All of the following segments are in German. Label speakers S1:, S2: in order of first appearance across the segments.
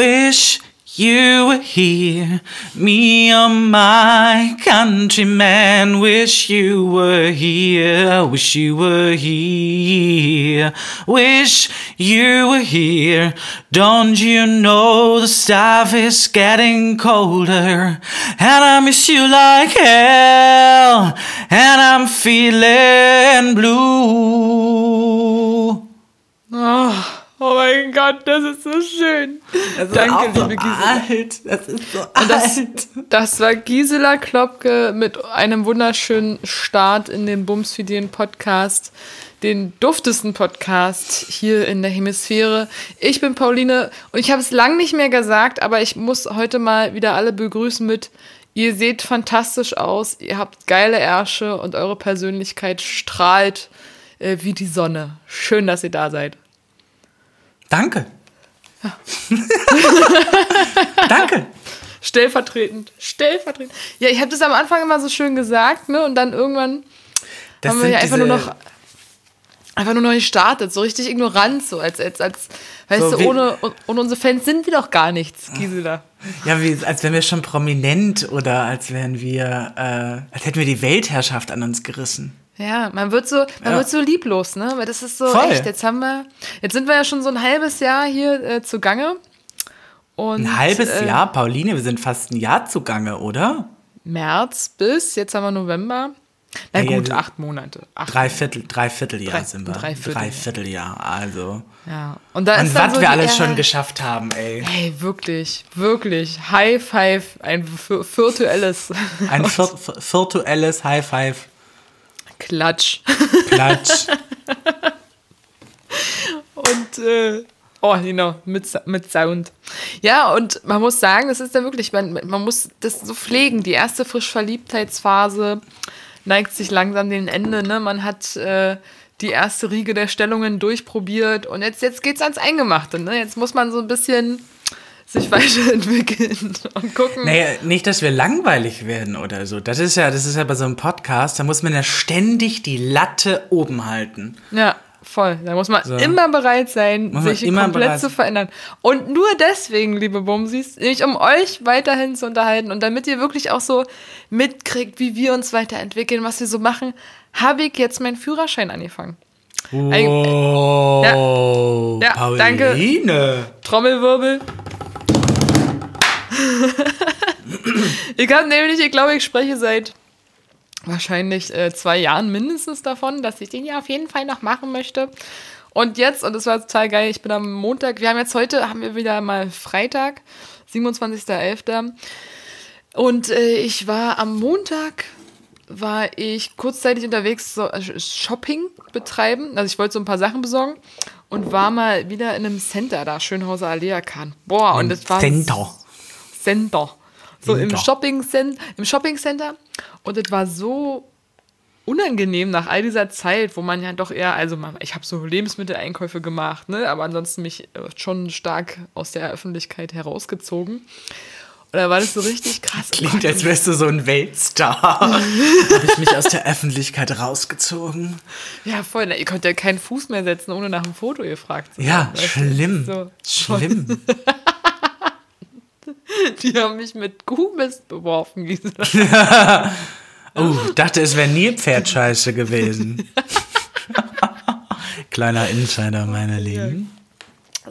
S1: Wish you were here, me or my countryman. Wish you were here, wish you were here, wish you were here. Don't you know the stuff is getting colder, and I miss you like hell, and I'm feeling blue.
S2: Oh, oh mein Gott, das ist so schön.
S1: Das
S2: Danke, liebe
S1: so
S2: Gisela.
S1: alt. Das ist so
S2: Das,
S1: alt.
S2: das war Gisela Klopke mit einem wunderschönen Start in den Bumsfidien Podcast, den duftesten Podcast hier in der Hemisphäre. Ich bin Pauline und ich habe es lang nicht mehr gesagt, aber ich muss heute mal wieder alle begrüßen mit Ihr seht fantastisch aus, ihr habt geile Ärsche und eure Persönlichkeit strahlt äh, wie die Sonne. Schön, dass ihr da seid.
S1: Danke. Danke.
S2: Stellvertretend, stellvertretend. Ja, ich habe das am Anfang immer so schön gesagt, ne? Und dann irgendwann
S1: Das
S2: haben wir ja einfach nur noch einfach nur noch gestartet, so richtig ignorant, so als als als weißt
S1: So
S2: du, ohne ohne unsere Fans sind wir doch gar nichts, Gisela.
S1: Ja, wie, als wären wir schon prominent oder als wären wir, äh, als hätten wir die Weltherrschaft an uns gerissen.
S2: Ja, man wird so man
S1: Ja.
S2: wird so lieblos, ne? Weil das ist so
S1: Voll.
S2: echt, jetzt haben wir jetzt sind wir ja schon so ein halbes Jahr hier äh, zugange. Und,
S1: Ein halbes
S2: äh,
S1: Jahr, Pauline, wir sind fast ein Jahr zugange, oder?
S2: März bis, jetzt haben wir November. Na
S1: Ja, ja,
S2: gut,
S1: du-
S2: acht Monate. Acht,
S1: Dreiviertel, Dreivierteljahr
S2: Drei-
S1: sind wir.
S2: Dreivierteljahr.
S1: Dreivierteljahr, also.
S2: ja. Und da
S1: Und was
S2: so
S1: wir alles schon geschafft haben, ey.
S2: Hey, wirklich, wirklich. High Five, ein vi- virtuelles
S1: Ein vir virtuelles High Five.
S2: Klatsch.
S1: Klatsch.
S2: Und, äh, oh, genau, mit, mit Sound. Ja, und man muss sagen, das ist ja wirklich, man, man muss das so pflegen. Die erste Frischverliebtheitsphase neigt sich langsam dem Ende. Ne? Man hat äh, die erste Riege der Stellungen durchprobiert und jetzt, jetzt geht's ans Eingemachte. Ne? Jetzt muss man so ein bisschen sich weiterentwickeln und gucken.
S1: Naja, nicht, dass wir langweilig werden oder so. Das ist ja, das ist ja bei so einem Podcast, da muss man ja ständig die Latte oben halten.
S2: Ja, voll. Da muss man
S1: So.
S2: immer bereit sein,
S1: Muss
S2: sich komplett
S1: bereit
S2: zu verändern. Und nur deswegen, liebe Bumsis, nämlich um euch weiterhin zu unterhalten und damit ihr wirklich auch so mitkriegt, wie wir uns weiterentwickeln, was wir so machen, habe ich jetzt meinen Führerschein angefangen.
S1: Oh,
S2: Ja, danke.
S1: Pauline.
S2: Trommelwirbel. Ich habe nämlich, ich glaube, ich spreche seit wahrscheinlich äh, zwei Jahren mindestens davon, dass ich den ja auf jeden Fall noch machen möchte. Und jetzt, und das war total geil, ich bin am Montag, wir haben jetzt heute, haben wir wieder mal Freitag, 27.11. Und äh, ich war am Montag, war ich kurzzeitig unterwegs, so äh, Shopping betreiben. Also ich wollte so ein paar Sachen besorgen und war mal wieder in einem Center da, Schönhauser Allee Kahn. Boah, und das war
S1: Center.
S2: Center. So im
S1: Center.
S2: Shopping, im Shopping Center. Und es war so unangenehm nach all dieser Zeit, wo man ja doch eher, also man, ich habe so Lebensmitteleinkäufe gemacht, ne, aber ansonsten mich äh, schon stark aus der Öffentlichkeit herausgezogen. Und da war das so richtig krass. Oh
S1: Klingt,
S2: Gott,
S1: als wärst du so ein Weltstar. Habe ich mich aus der Öffentlichkeit rausgezogen?
S2: Ja, voll. Na, ihr könnt ja keinen Fuß mehr setzen, ohne nach einem Foto gefragt zu
S1: Ja,
S2: werden, du?
S1: schlimm.
S2: So.
S1: Schlimm.
S2: Die haben mich mit Kuhmist beworfen, Gisela.
S1: Oh, dachte, es wäre nie Pferdscheiße gewesen. Kleiner Insider, meine Lieben.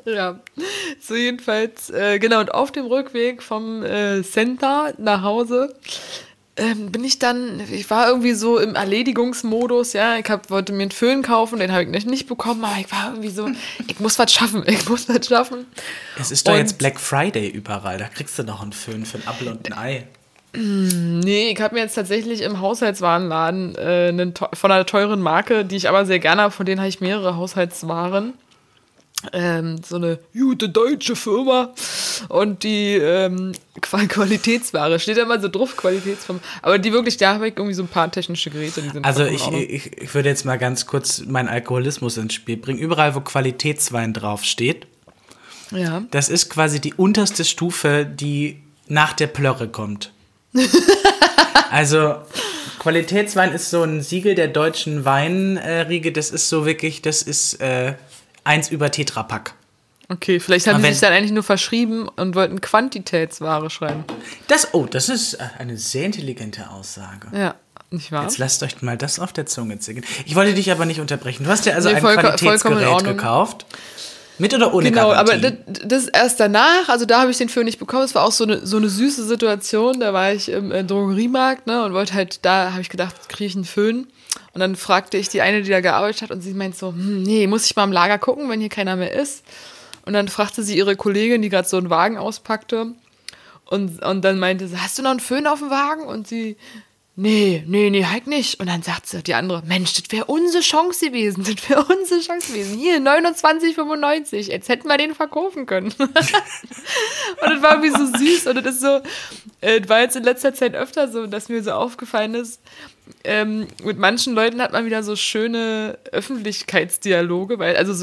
S2: Ja, so jedenfalls, äh, genau, und auf dem Rückweg vom äh, Center nach Hause ähm, bin ich dann, ich war irgendwie so im Erledigungsmodus, ja, ich hab, wollte mir einen Föhn kaufen, den habe ich nicht, bekommen, aber ich war irgendwie so, ich muss was schaffen, ich muss was schaffen.
S1: Es ist doch
S2: Und-
S1: jetzt Black Friday überall. Da kriegst du noch einen Föhn für ein Apfel und ein Ei.
S2: Nee, ich habe mir jetzt tatsächlich im Haushaltswarenladen äh, einen, von einer teuren Marke, die ich aber sehr gerne habe, von denen habe ich mehrere Haushaltswaren. Ähm, so eine gute deutsche Firma und die ähm, Qua- Qualitätsware. Steht da immer so drauf, Qualitätsfirma. Aber die wirklich, da habe ich irgendwie so ein paar technische Geräte, die sind
S1: Also ich, ich, ich würde jetzt mal ganz kurz meinen Alkoholismus ins Spiel bringen. Überall, wo Qualitätswein draufsteht,
S2: Ja.
S1: das ist quasi die unterste Stufe, die nach der Plörre kommt. also Qualitätswein ist so ein Siegel der deutschen Weinriege. Das ist so wirklich, das ist äh, eins über Tetrapack.
S2: Okay, vielleicht haben
S1: Aber
S2: sie sich dann eigentlich nur verschrieben und wollten Quantitätsware schreiben.
S1: Das, oh, das ist äh, eine sehr intelligente Aussage.
S2: Ja, nicht wahr?
S1: Jetzt lasst euch mal das auf der Zunge zergehen. Ich wollte dich aber nicht unterbrechen. Du hast ja also
S2: Nee,
S1: ein Qualitätsgerät gekauft. Mit oder ohne
S2: Genau, aber
S1: Garantie?
S2: das, das erst danach, also da habe ich den Föhn nicht bekommen. Es war auch so eine, so eine süße Situation. Da war ich im äh, Drogeriemarkt ne, und wollte halt, da habe ich gedacht, kriege ich einen Föhn. Und dann fragte ich die eine, die da gearbeitet hat, und sie meint so: hm, Nee, muss ich mal im Lager gucken, wenn hier keiner mehr ist. Und dann fragte sie ihre Kollegin, die gerade so einen Wagen auspackte. Und, und dann meinte sie: Hast du noch einen Föhn auf dem Wagen? Und sie: Nee, nee, nee, halt nicht. Und dann sagt sie die andere, Mensch, das wäre unsere Chance gewesen. Das wäre unsere Chance gewesen. Hier, 29,95. Jetzt hätten wir den verkaufen können. und das war irgendwie so süß. Und das ist so, äh, das war jetzt in letzter Zeit öfter so, dass mir so aufgefallen ist, ähm, mit manchen Leuten hat man wieder so schöne Öffentlichkeitsdialoge, weil, also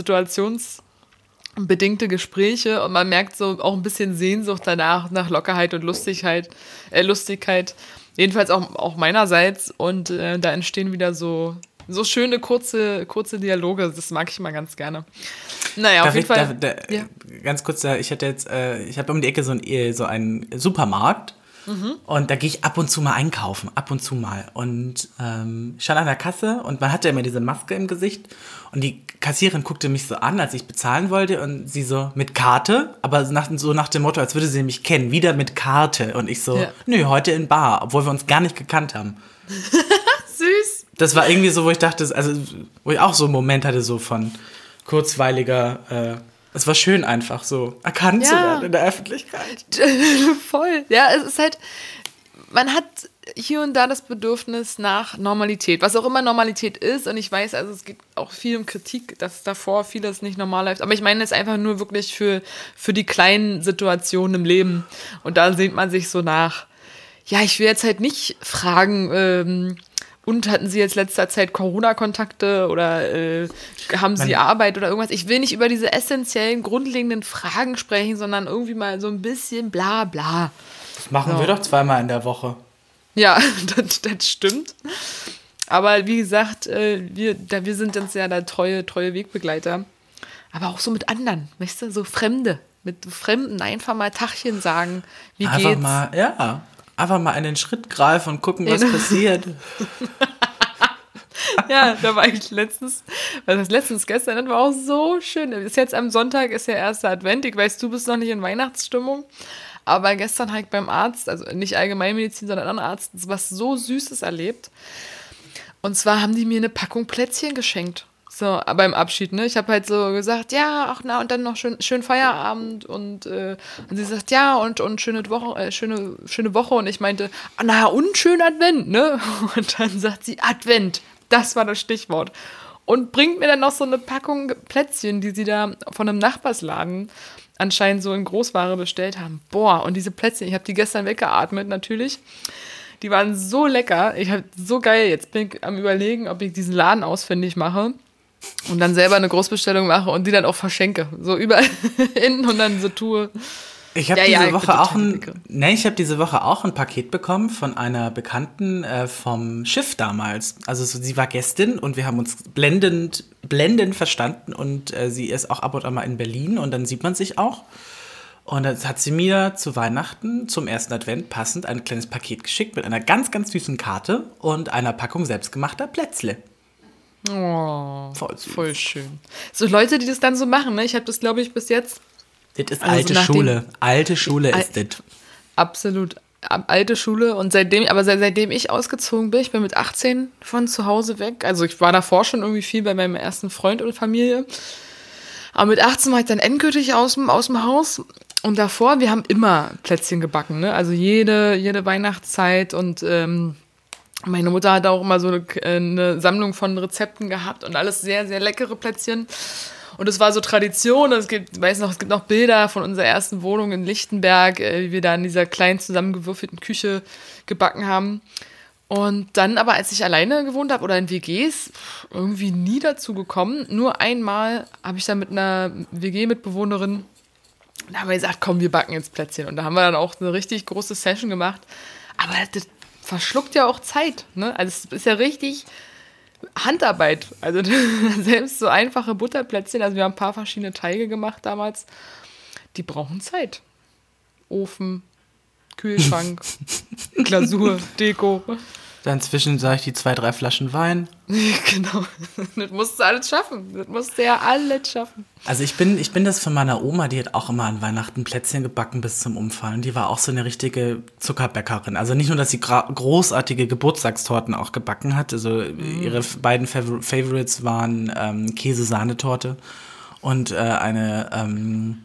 S2: situationsbedingte Gespräche und man merkt so auch ein bisschen Sehnsucht danach, nach Lockerheit und Lustigkeit, äh, Lustigkeit. Jedenfalls auch, auch meinerseits. Und äh, da entstehen wieder so, so schöne, kurze, kurze Dialoge. Das mag ich immer ganz gerne. Naja, auf
S1: Darf
S2: jeden
S1: ich,
S2: Fall.
S1: darf, da,
S2: ja.
S1: Ganz kurz, da, ich hatte jetzt, äh, ich habe um die Ecke so, ein, eh, so einen Supermarkt
S2: Mhm.
S1: und da gehe ich ab und zu mal einkaufen, ab und zu mal. Und ähm, ich stand an der Kasse und man hatte immer diese Maske im Gesicht und die Kassiererin guckte mich so an, als ich bezahlen wollte und sie so mit Karte, aber nach, so nach dem Motto, als würde sie mich kennen, wieder mit Karte. Und ich so,
S2: Ja.
S1: nö, heute in Bar, obwohl wir uns gar nicht gekannt haben.
S2: Süß.
S1: Das war irgendwie so, wo ich dachte, also wo ich auch so einen Moment hatte, so von kurzweiliger, äh, es war schön einfach so erkannt zu
S2: Ja.
S1: werden in der Öffentlichkeit.
S2: Voll. Ja, es ist halt, man hat hier und da das Bedürfnis nach Normalität, was auch immer Normalität ist. Und ich weiß, also es geht auch viel um Kritik, dass davor vieles nicht normal läuft. Aber ich meine es einfach nur wirklich für, für die kleinen Situationen im Leben. Und da sehnt man sich so nach. Ja, ich will jetzt halt nicht fragen, ähm, und hatten Sie jetzt letzter Zeit Corona-Kontakte oder äh, haben Sie
S1: Man-
S2: Arbeit oder irgendwas? Ich will nicht über diese essentiellen, grundlegenden Fragen sprechen, sondern irgendwie mal so ein bisschen bla bla.
S1: Das machen
S2: So.
S1: wir doch zweimal in der Woche.
S2: Ja, das, das stimmt. Aber wie gesagt, äh, wir, da, wir sind uns ja da treue, treue Wegbegleiter. Aber auch so mit anderen, weißt du, so Fremde. Mit Fremden einfach mal Tachchen sagen. Wie
S1: Einfach
S2: geht's?
S1: mal, ja, einfach mal einen Schritt greifen und gucken, was
S2: Ja.
S1: passiert.
S2: Ja, da war ich letztens, was heißt letztens, gestern, das war auch so schön. Ist jetzt am Sonntag, ist der erste Advent. Ich weiß, du bist noch nicht in Weihnachtsstimmung. Aber gestern habe ich beim Arzt, also nicht Allgemeinmedizin, sondern anderen Arzt, was so Süßes erlebt. Und zwar haben die mir eine Packung Plätzchen geschenkt. So, beim Abschied, ne? Ich habe halt so gesagt, ja, ach na, und dann noch schön, schön Feierabend und, äh, und sie sagt, ja, und, und schöne Woche, äh, schöne, schöne Woche. Und ich meinte, ah, na, und schön Advent, ne? Und dann sagt sie, Advent. Das war das Stichwort. Und bringt mir dann noch so eine Packung Plätzchen, die sie da von einem Nachbarsladen anscheinend so in Großware bestellt haben. Boah, und diese Plätzchen, ich habe die gestern weggeatmet natürlich. Die waren so lecker. Ich habe so geil. Jetzt bin ich am überlegen, ob ich diesen Laden ausfindig mache und dann selber eine Großbestellung mache und die dann auch verschenke. So überall hin und dann so tue.
S1: Ich habe
S2: Ja,
S1: diese
S2: ja,
S1: Woche auch ein, nee, ich habe diese Woche auch ein Paket bekommen von einer Bekannten äh, vom Schiff damals. Also so, sie war Gästin und wir haben uns blendend, blendend verstanden und äh, sie ist auch ab und an mal in Berlin und dann sieht man sich auch. Und dann hat sie mir zu Weihnachten zum ersten Advent passend ein kleines Paket geschickt mit einer ganz, ganz süßen Karte und einer Packung selbstgemachter Plätzle.
S2: Oh,
S1: Voll süß.
S2: voll schön. So Leute, die das dann so machen, ne? Ich habe das, glaube ich, bis jetzt
S1: Das ist
S2: Also
S1: alte Schule. Alte Schule
S2: Al-
S1: ist das.
S2: absolut ab- alte Schule und seitdem, aber seit, seitdem ich ausgezogen bin, ich bin mit 18 von zu Hause weg. Also ich war davor schon irgendwie viel bei meinem ersten Freund und Familie. Aber mit 18 war ich dann endgültig aus dem, aus dem Haus. Und davor, wir haben immer Plätzchen gebacken, ne? Also jede, jede Weihnachtszeit und ähm, meine Mutter hat auch immer so eine, eine Sammlung von Rezepten gehabt und alles sehr, sehr leckere Plätzchen. Und es war so Tradition. Es gibt, weiß noch, es gibt noch Bilder von unserer ersten Wohnung in Lichtenberg, äh, wie wir da in dieser kleinen zusammengewürfelten Küche gebacken haben. Und dann aber, als ich alleine gewohnt habe oder in WGs, irgendwie nie dazu gekommen. Nur einmal habe ich da mit einer WG-Mitbewohnerin, da haben wir gesagt, komm, wir backen jetzt Plätzchen. Und da haben wir dann auch eine richtig große Session gemacht. Aber das verschluckt ja auch Zeit. Ne? Also es ist ja richtig Handarbeit. Also selbst so einfache Butterplätzchen, also wir haben ein paar verschiedene Teige gemacht damals, die brauchen Zeit. Ofen, Kühlschrank, Glasur, Deko.
S1: Dann zwischen sage ich die zwei, drei Flaschen Wein.
S2: genau. Das musst du alles schaffen. Das musst du ja alles schaffen.
S1: Also ich bin, ich bin das von meiner Oma, die hat auch immer an Weihnachten Plätzchen gebacken bis zum Umfallen. Die war auch so eine richtige Zuckerbäckerin. Also nicht nur, dass sie großartige Geburtstagstorten auch gebacken hat. Also mm. ihre beiden Favor Favorites waren ähm, Käse-Sahnetorte und äh, eine, ähm,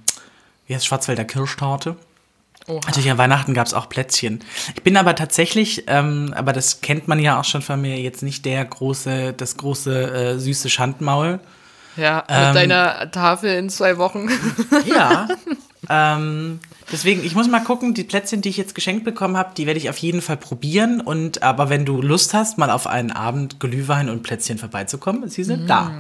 S1: wie heißt Schwarzwälder Kirschtorte. Oha. Natürlich an Weihnachten gab es auch Plätzchen. Ich bin aber tatsächlich, ähm, aber das kennt man ja auch schon von mir, jetzt nicht der große, das große äh, süße Schandmaul.
S2: Ja, mit ähm, deiner Tafel in zwei Wochen.
S1: Ja. ähm, deswegen, ich muss mal gucken, die Plätzchen, die ich jetzt geschenkt bekommen habe, die werde ich auf jeden Fall probieren. Und aber wenn du Lust hast, mal auf einen Abend Glühwein und Plätzchen vorbeizukommen, sie sind mm. da.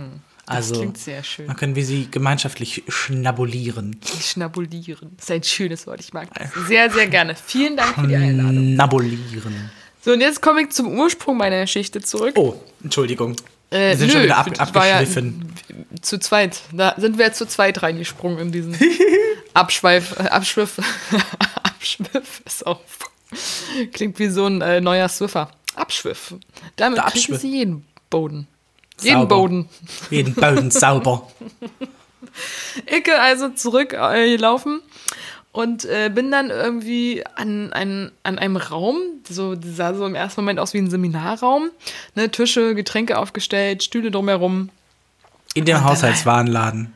S1: Also, das klingt sehr schön. Dann können wir sie gemeinschaftlich schnabulieren.
S2: Schnabulieren. Das ist ein schönes Wort. Ich mag das sehr, sehr gerne. Vielen Dank für die Einladung.
S1: Schnabulieren.
S2: So, und jetzt komme ich zum Ursprung meiner Geschichte zurück.
S1: Oh, Entschuldigung.
S2: Äh, wir sind nö, schon wieder ab, abgeschliffen. Ja zu zweit. Da sind wir zu zweit reingesprungen in diesen Abschweif. Äh, Abschwiff. Abschwiff ist auch. Klingt wie so ein äh, neuer Swiffer. Abschwiff. Damit kriegen sie jeden Boden. Jeden sauber. Boden.
S1: Jeden Boden sauber.
S2: Icke also zurückgelaufen äh, und äh, bin dann irgendwie an, ein, an einem Raum, so das sah so im ersten Moment aus wie ein Seminarraum, ne, Tische, Getränke aufgestellt, Stühle drumherum.
S1: In dem Haushaltswarenladen.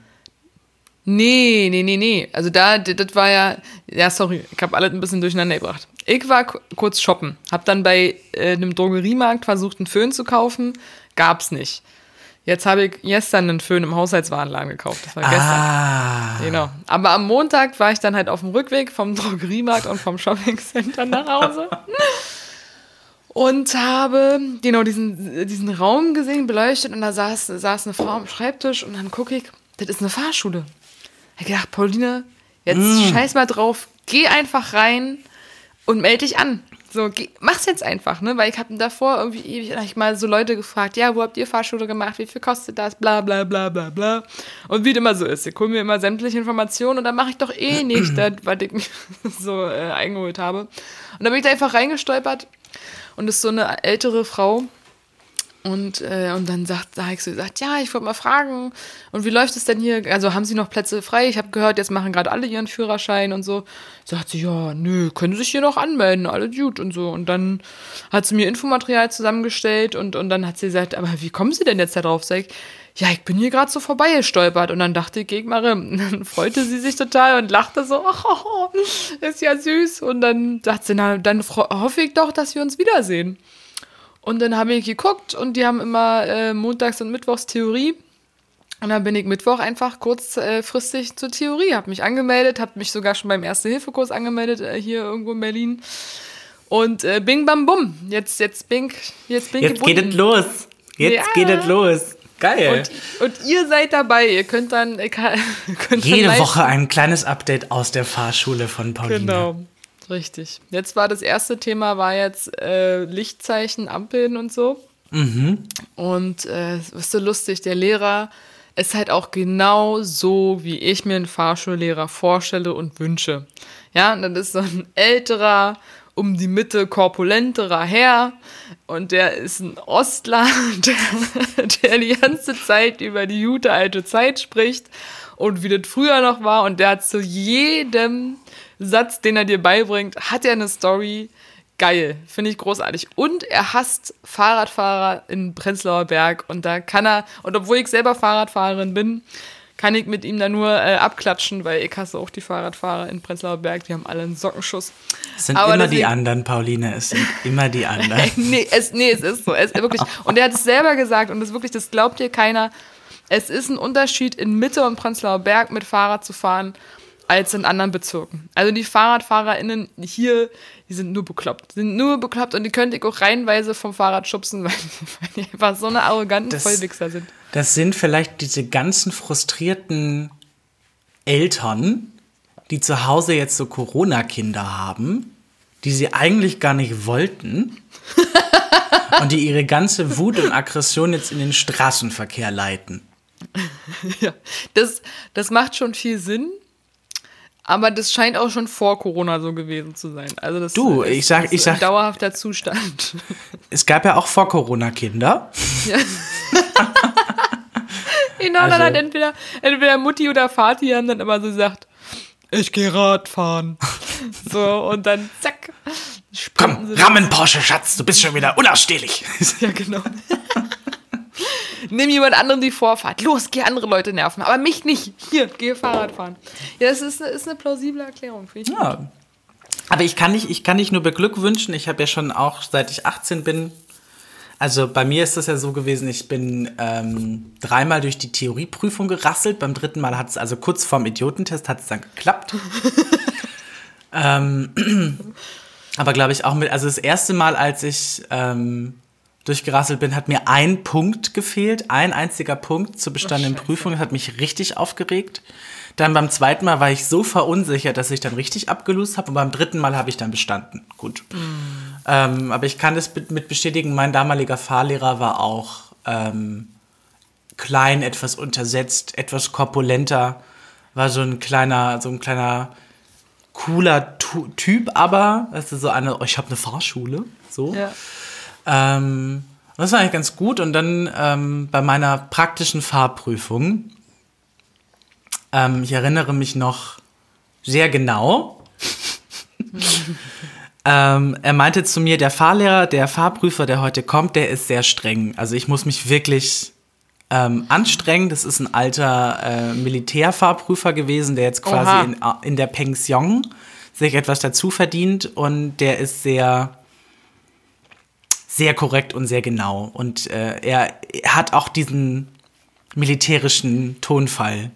S2: Nee, nee, nee, nee. Also da, das war ja, ja, sorry, ich habe alles ein bisschen durcheinander gebracht. Ich war kurz shoppen, hab dann bei äh, einem Drogeriemarkt versucht, einen Föhn zu kaufen, gab's nicht. Jetzt habe ich gestern einen Föhn im Haushaltswarenladen gekauft. Das war gestern. Ah. Genau. Aber am Montag war ich dann halt auf dem Rückweg vom Drogeriemarkt und vom Shoppingcenter nach Hause. und habe genau diesen, diesen Raum gesehen, beleuchtet und da saß, saß eine Frau am Schreibtisch und dann gucke ich, das ist eine Fahrschule. Ich habe gedacht, Pauline, jetzt mm. scheiß mal drauf, geh einfach rein und melde dich an. So, mach's jetzt einfach, ne? Weil ich habe davor irgendwie ewig ich mal so Leute gefragt, ja, wo habt ihr Fahrschule gemacht? Wie viel kostet das? Bla bla bla bla bla. Und wie es immer so ist, ich hole mir immer sämtliche Informationen und dann mache ich doch eh nicht das, was ich mir so äh, eingeholt habe. Und dann bin ich da einfach reingestolpert und ist so eine ältere Frau, und, äh, und dann sagt, da ich so gesagt, ja, ich wollte mal fragen, und wie läuft es denn hier? Also haben Sie noch Plätze frei? Ich habe gehört, jetzt machen gerade alle ihren Führerschein und so. Sagt sie, ja, nö, können Sie sich hier noch anmelden, alles gut und so. Und dann hat sie mir Infomaterial zusammengestellt und, und dann hat sie gesagt, aber wie kommen Sie denn jetzt da drauf? Sag ich, ja, ich bin hier gerade so vorbeigestolpert. Und dann dachte ich, Gegmare, dann freute sie sich total und lachte so, oh, ist ja süß. Und dann dachte sie, na, dann hoffe ich doch, dass wir uns wiedersehen. Und dann habe ich geguckt und die haben immer äh, montags und mittwochs Theorie. Und dann bin ich Mittwoch einfach kurzfristig äh, zur Theorie, habe mich angemeldet, habe mich sogar schon beim Erste-Hilfe-Kurs angemeldet, äh, hier irgendwo in Berlin. Und äh, bing, bam, bum. Jetzt, jetzt bing, jetzt
S1: bing. Jetzt gebunden. geht es los. Jetzt ja. geht es los. Geil.
S2: Und, und, ihr seid dabei. Ihr könnt dann. Ihr
S1: könnt Jede dann Woche ein kleines Update aus der Fahrschule von Pauline. Genau.
S2: Richtig. Jetzt war das erste Thema war jetzt äh, Lichtzeichen, Ampeln und so. Mhm. Und äh, ist so lustig, der Lehrer ist halt auch genau so, wie ich mir einen Fahrschullehrer vorstelle und wünsche. Ja, und dann ist so ein älterer, um die Mitte korpulenterer Herr und der ist ein Ostler, der, der die ganze Zeit über die gute alte Zeit spricht und wie das früher noch war und der hat zu jedem Satz, den er dir beibringt, hat er eine Story. Geil, finde ich großartig. Und er hasst Fahrradfahrer in Prenzlauer Berg. Und da kann er, und obwohl ich selber Fahrradfahrerin bin, kann ich mit ihm da nur äh, abklatschen, weil ich hasse auch die Fahrradfahrer in Prenzlauer Berg, die haben alle einen Sockenschuss.
S1: Es sind Aber immer deswegen, die anderen, Pauline, es sind immer die anderen.
S2: nee, es, nee, es ist so. Es, wirklich. Und er hat es selber gesagt und das wirklich, das glaubt dir keiner. Es ist ein Unterschied, in Mitte und Prenzlauer Berg mit Fahrrad zu fahren als in anderen Bezirken. Also die FahrradfahrerInnen hier, die sind nur bekloppt. Die sind nur bekloppt und die könnte ich auch reihenweise vom Fahrrad schubsen, weil, die einfach so eine arroganten das, Vollwichser sind.
S1: Das sind vielleicht diese ganzen frustrierten Eltern, die zu Hause jetzt so Corona-Kinder haben, die sie eigentlich gar nicht wollten. und die ihre ganze Wut und Aggression jetzt in den Straßenverkehr leiten.
S2: ja, das, das macht schon viel Sinn. Aber das scheint auch schon vor Corona so gewesen zu sein. Also das
S1: Du,
S2: ist,
S1: ich sag-
S2: ist
S1: ich sag-
S2: ein dauerhafter Zustand.
S1: Es gab ja auch vor Corona Kinder.
S2: Ja. genau, dann
S1: Also-
S2: hat entweder, entweder Mutti oder Vati haben dann immer so gesagt, ich gehe Radfahren. so, und dann zack.
S1: Komm, rammen Porsche, Schatz, du bist schon wieder unausstehlich.
S2: Ja, genau. Nimm jemand anderem die Vorfahrt. Los, geh andere Leute nerven. Aber mich nicht. Hier, geh Fahrrad fahren. Ja, das ist eine, ist eine plausible Erklärung, finde ich.
S1: Ja. Aber ich kann nicht, ich kann nicht nur beglückwünschen. Ich habe ja schon auch, seit ich 18 bin, also bei mir ist das ja so gewesen, ich bin ähm, dreimal durch die Theorieprüfung gerasselt. Beim dritten Mal hat es, also kurz vorm Idiotentest, hat es dann geklappt. ähm, aber glaube ich auch mit, also das erste Mal, als ich ähm, durchgerasselt bin, hat mir ein Punkt gefehlt, ein einziger Punkt zur bestandenen
S2: Scheiße.
S1: Prüfung. Das hat mich richtig aufgeregt. Dann beim zweiten Mal war ich so verunsichert, dass ich dann richtig abgelöst habe. Und beim dritten Mal habe ich dann bestanden. Gut. Ähm, aber ich kann das mit, bestätigen, mein damaliger Fahrlehrer war auch ähm, klein, etwas untersetzt, etwas korpulenter. War so ein kleiner, so ein kleiner cooler tu Typ, aber, also so eine, oh, ich habe eine Fahrschule, so.
S2: Ja.
S1: Ähm, das war eigentlich ganz gut. Und dann ähm, bei meiner praktischen Fahrprüfung, ähm, ich erinnere mich noch sehr genau. ähm, er meinte zu mir, der Fahrlehrer, der Fahrprüfer, der heute kommt, der ist sehr streng. Also ich muss mich wirklich ähm, anstrengen. Das ist ein alter äh, Militärfahrprüfer gewesen, der jetzt quasi in, in der Pension sich etwas dazu verdient und der ist sehr sehr korrekt und sehr genau. Und äh, er hat auch diesen militärischen Tonfall.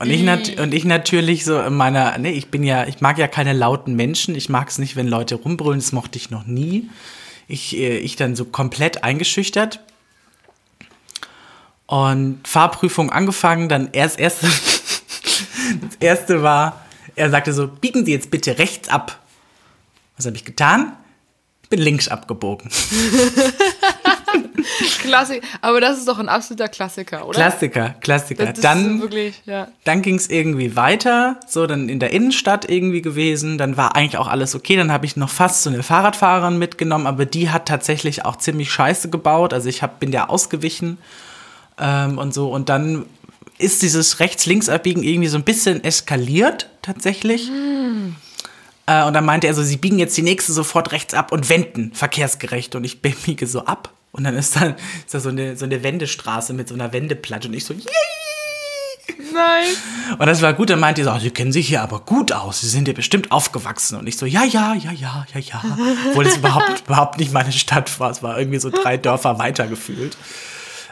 S1: Und ich, nat und ich natürlich so in meiner, nee, ich bin ja, ich mag ja keine lauten Menschen. Ich mag es nicht, wenn Leute rumbrüllen. Das mochte ich noch nie. Ich, äh, ich dann so komplett eingeschüchtert. Und Fahrprüfung angefangen, dann erst erste, das erste war, er sagte so, biegen Sie jetzt bitte rechts ab. Was habe ich getan? Ich bin links abgebogen.
S2: Klassik. Aber das ist doch ein absoluter Klassiker, oder?
S1: Klassiker, Klassiker.
S2: Das ist
S1: dann
S2: wirklich, ja.
S1: dann ging es irgendwie weiter, so dann in der Innenstadt irgendwie gewesen. Dann war eigentlich auch alles okay. Dann habe ich noch fast so eine Fahrradfahrerin mitgenommen, aber die hat tatsächlich auch ziemlich Scheiße gebaut. Also ich hab, bin ja ausgewichen ähm, und so. Und dann ist dieses Rechts-Links-Abbiegen irgendwie so ein bisschen eskaliert tatsächlich. Äh, und dann meinte er so, sie biegen jetzt die nächste sofort rechts ab und wenden, verkehrsgerecht. Und ich biege so ab. Und dann ist da, ist da so, eine, so eine Wendestraße mit so einer Wendeplatte. Und ich so, yay!
S2: Nice.
S1: Und das war gut, dann meinte sie so, oh, Sie kennen sich hier aber gut aus, Sie sind ja bestimmt aufgewachsen. Und ich so, ja, ja, ja, ja, ja, ja. Obwohl es überhaupt, überhaupt nicht meine Stadt war. Es war irgendwie so drei Dörfer weiter gefühlt.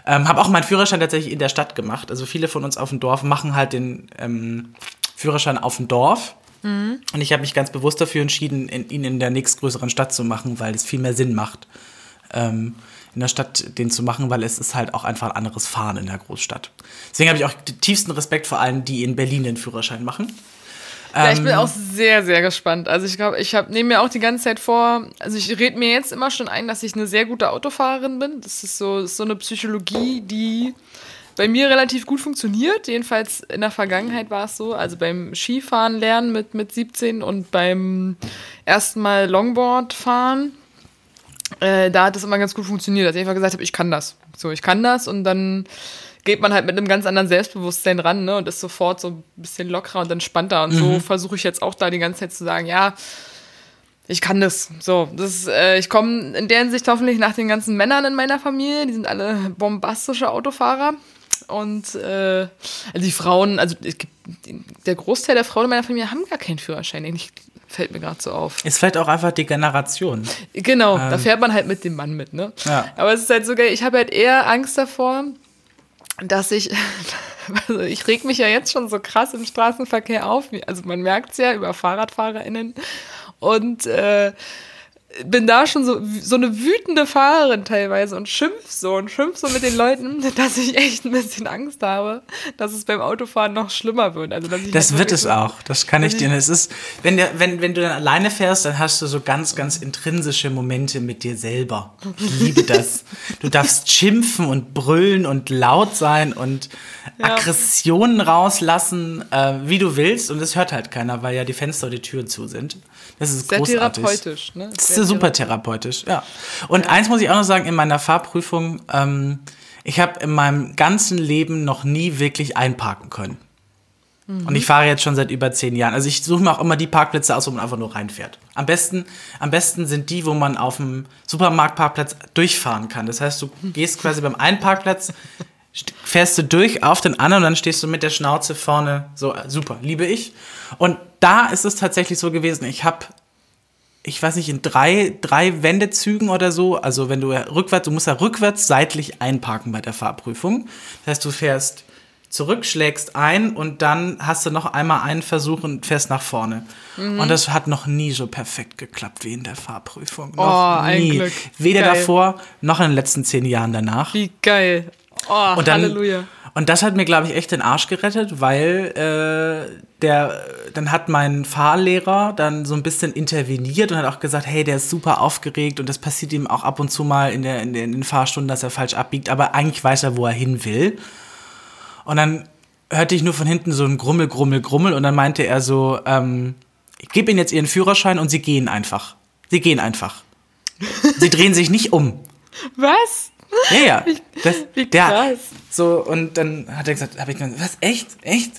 S1: Ähm, habe auch meinen Führerschein tatsächlich in der Stadt gemacht. Also viele von uns auf dem Dorf machen halt den ähm, Führerschein auf dem Dorf. Und ich habe mich ganz bewusst dafür entschieden, in, ihn in der nächstgrößeren Stadt zu machen, weil es viel mehr Sinn macht, ähm, in der Stadt den zu machen, weil es ist halt auch einfach ein anderes Fahren in der Großstadt. Deswegen habe ich auch den tiefsten Respekt vor allen, die in Berlin den Führerschein machen.
S2: Ja, ich bin
S1: Ähm,
S2: auch sehr, sehr gespannt. Also ich glaube, ich habe nehme mir auch die ganze Zeit vor, also ich rede mir jetzt immer schon ein, dass ich eine sehr gute Autofahrerin bin. Das ist so, das ist so eine Psychologie, die bei mir relativ gut funktioniert. Jedenfalls in der Vergangenheit war es so. Also beim Skifahren lernen mit, mit 17 und beim ersten Mal Longboard fahren, äh, da hat es immer ganz gut funktioniert, dass ich einfach gesagt habe, ich kann das. So, ich kann das und dann geht man halt mit einem ganz anderen Selbstbewusstsein ran ne, und ist sofort so ein bisschen lockerer und entspannter. Und so versuche ich jetzt auch da die ganze Zeit zu sagen, ja, ich kann das. So, das, äh, ich komme in der Hinsicht hoffentlich nach den ganzen Männern in meiner Familie. Die sind alle bombastische Autofahrer. Und äh, also die Frauen, also es gibt, der Großteil der Frauen in meiner Familie haben gar keinen Führerschein. Eigentlich fällt mir gerade so auf.
S1: Ist vielleicht auch einfach die Generation.
S2: Genau, da fährt man halt mit dem Mann mit, ne?
S1: Ja.
S2: Aber es ist halt so geil, ich habe halt eher Angst davor, dass ich, also ich reg mich ja jetzt schon so krass im Straßenverkehr auf, also man merkt es ja über FahrradfahrerInnen und äh, bin da schon so, so eine wütende Fahrerin teilweise und schimpf so und schimpf so mit den Leuten, dass ich echt ein bisschen Angst habe, dass es beim Autofahren noch schlimmer wird. Also, dass ich
S1: Das wird es auch. Das kann ich dir. Es ist, wenn, der, wenn, wenn du dann alleine fährst, dann hast du so ganz, ganz intrinsische Momente mit dir selber. Ich liebe das. Du darfst schimpfen und brüllen und laut sein und
S2: Ja.
S1: Aggressionen rauslassen, äh, wie du willst. Und es hört halt keiner, weil ja die Fenster und die Türen zu sind. Das ist
S2: Sehr
S1: großartig.
S2: therapeutisch, ne?
S1: Das ist super therapeutisch, ja. Und eins muss ich auch noch sagen, in meiner Fahrprüfung, ähm, ich habe in meinem ganzen Leben noch nie wirklich einparken können. Und ich fahre jetzt schon seit über zehn Jahren. Also ich suche mir auch immer die Parkplätze aus, wo man einfach nur reinfährt. Am besten, am besten sind die, wo man auf dem Supermarktparkplatz durchfahren kann. Das heißt, du gehst quasi beim einen Parkplatz, fährst du durch auf den anderen und dann stehst du mit der Schnauze vorne. So, äh, super, liebe ich. Und da ist es tatsächlich so gewesen, ich habe ich weiß nicht, in drei, drei Wendezügen oder so. Also wenn du rückwärts, du musst ja rückwärts seitlich einparken bei der Fahrprüfung. Das heißt, du fährst zurück, schlägst ein und dann hast du noch einmal einen Versuch und fährst nach vorne.
S2: Mhm.
S1: Und das hat noch nie so perfekt geklappt wie in der Fahrprüfung.
S2: Oh,
S1: Noch
S2: ein
S1: nie.
S2: Glück.
S1: Weder
S2: Geil.
S1: davor noch in den letzten zehn Jahren danach.
S2: Wie geil. Oh,
S1: Und dann,
S2: Halleluja.
S1: Und das hat mir, glaube ich, echt den Arsch gerettet, weil äh, der, dann hat mein Fahrlehrer dann so ein bisschen interveniert und hat auch gesagt, hey, der ist super aufgeregt und das passiert ihm auch ab und zu mal in, der, in, den, in den Fahrstunden, dass er falsch abbiegt, aber eigentlich weiß er, wo er hin will. Und dann hörte ich nur von hinten so ein Grummel, Grummel, Grummel und dann meinte er so, ähm, ich gebe Ihnen jetzt Ihren Führerschein und Sie gehen einfach. Sie gehen einfach. Sie drehen sich nicht um.
S2: Was?
S1: Ja, ja. Das,
S2: wie
S1: der-
S2: krass.
S1: so, und dann hat er gesagt, habe ich gesagt, was, echt? Echt?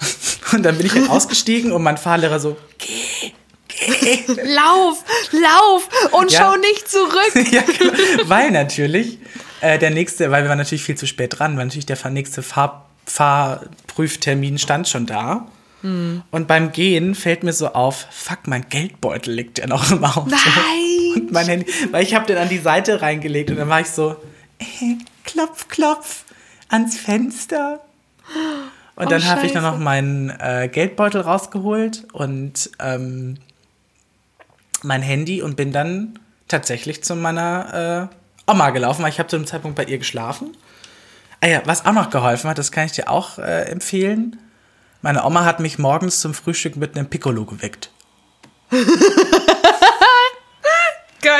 S1: Und dann bin ich halt ausgestiegen und mein Fahrlehrer so,
S2: Lauf, lauf und
S1: Ja.
S2: schau nicht zurück.
S1: ja, klar, weil natürlich äh, der nächste, weil wir waren natürlich viel zu spät dran, weil natürlich der nächste Fahr Fahrprüftermin stand schon da.
S2: Hm.
S1: Und beim Gehen fällt mir so auf, fuck, mein Geldbeutel liegt ja noch im Auto.
S2: Nein.
S1: Und mein Handy, weil ich habe den an die Seite reingelegt und dann war ich so, klopf, klopf, ans Fenster. Und
S2: Oh,
S1: dann habe ich dann noch meinen äh, Geldbeutel rausgeholt und ähm, mein Handy und bin dann tatsächlich zu meiner äh, Oma gelaufen, weil ich habe zu dem Zeitpunkt bei ihr geschlafen. Ah ja, was auch noch geholfen hat, das kann ich dir auch äh, empfehlen. Meine Oma hat mich morgens zum Frühstück mit einem Piccolo geweckt.
S2: Geil.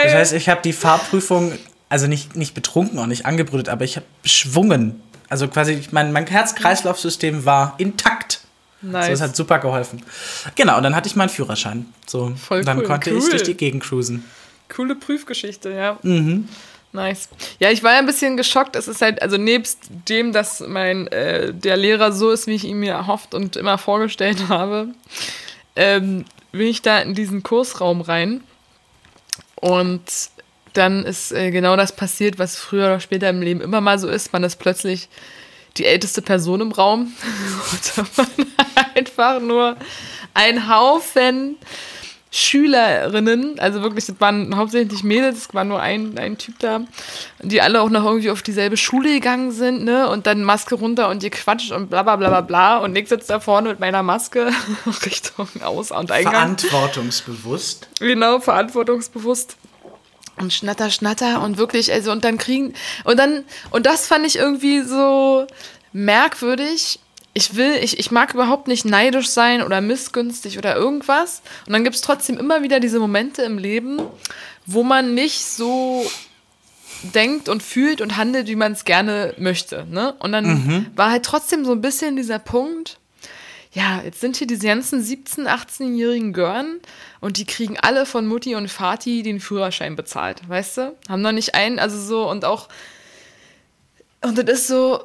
S1: Das heißt, ich habe die Fahrprüfung, also nicht, nicht betrunken und nicht angebrütet, aber ich habe beschwungen. Also quasi, ich mein, mein Herz-Kreislauf-System war intakt.
S2: nice.
S1: So, das hat super geholfen. Genau, und dann hatte ich meinen Führerschein. So,
S2: Voll
S1: und dann
S2: cool,
S1: konnte ich
S2: cool.
S1: durch die Gegend cruisen.
S2: Coole Prüfgeschichte, ja. Nice. Ja, ich war ja ein bisschen geschockt. Es ist halt, also nebst dem, dass mein äh, der Lehrer so ist, wie ich ihn mir erhofft und immer vorgestellt habe, ähm, bin ich da in diesen Kursraum rein. Und dann ist äh, genau das passiert, was früher oder später im Leben immer mal so ist. Man ist plötzlich die älteste Person im Raum. und man einfach nur ein Haufen Schülerinnen, also wirklich, das waren hauptsächlich Mädels, es war nur ein, ein Typ da, die alle auch noch irgendwie auf dieselbe Schule gegangen sind, ne? Und dann Maske runter und ihr quatscht und bla bla bla bla bla. Und ich sitze da vorne mit meiner Maske Richtung Aus- und Eingang.
S1: Verantwortungsbewusst.
S2: Genau, verantwortungsbewusst. Und schnatter, schnatter und wirklich, also und dann kriegen, und dann, und das fand ich irgendwie so merkwürdig. Ich will, ich, ich mag überhaupt nicht neidisch sein oder missgünstig oder irgendwas. Und dann gibt es trotzdem immer wieder diese Momente im Leben, wo man nicht so denkt und fühlt und handelt, wie man es gerne möchte. Ne? Und dann war halt trotzdem so ein bisschen dieser Punkt, ja, jetzt sind hier diese ganzen 17-, 18-jährigen Görn und die kriegen alle von Mutti und Vati den Führerschein bezahlt, weißt du? Haben noch nicht einen, also so und auch, und das ist so,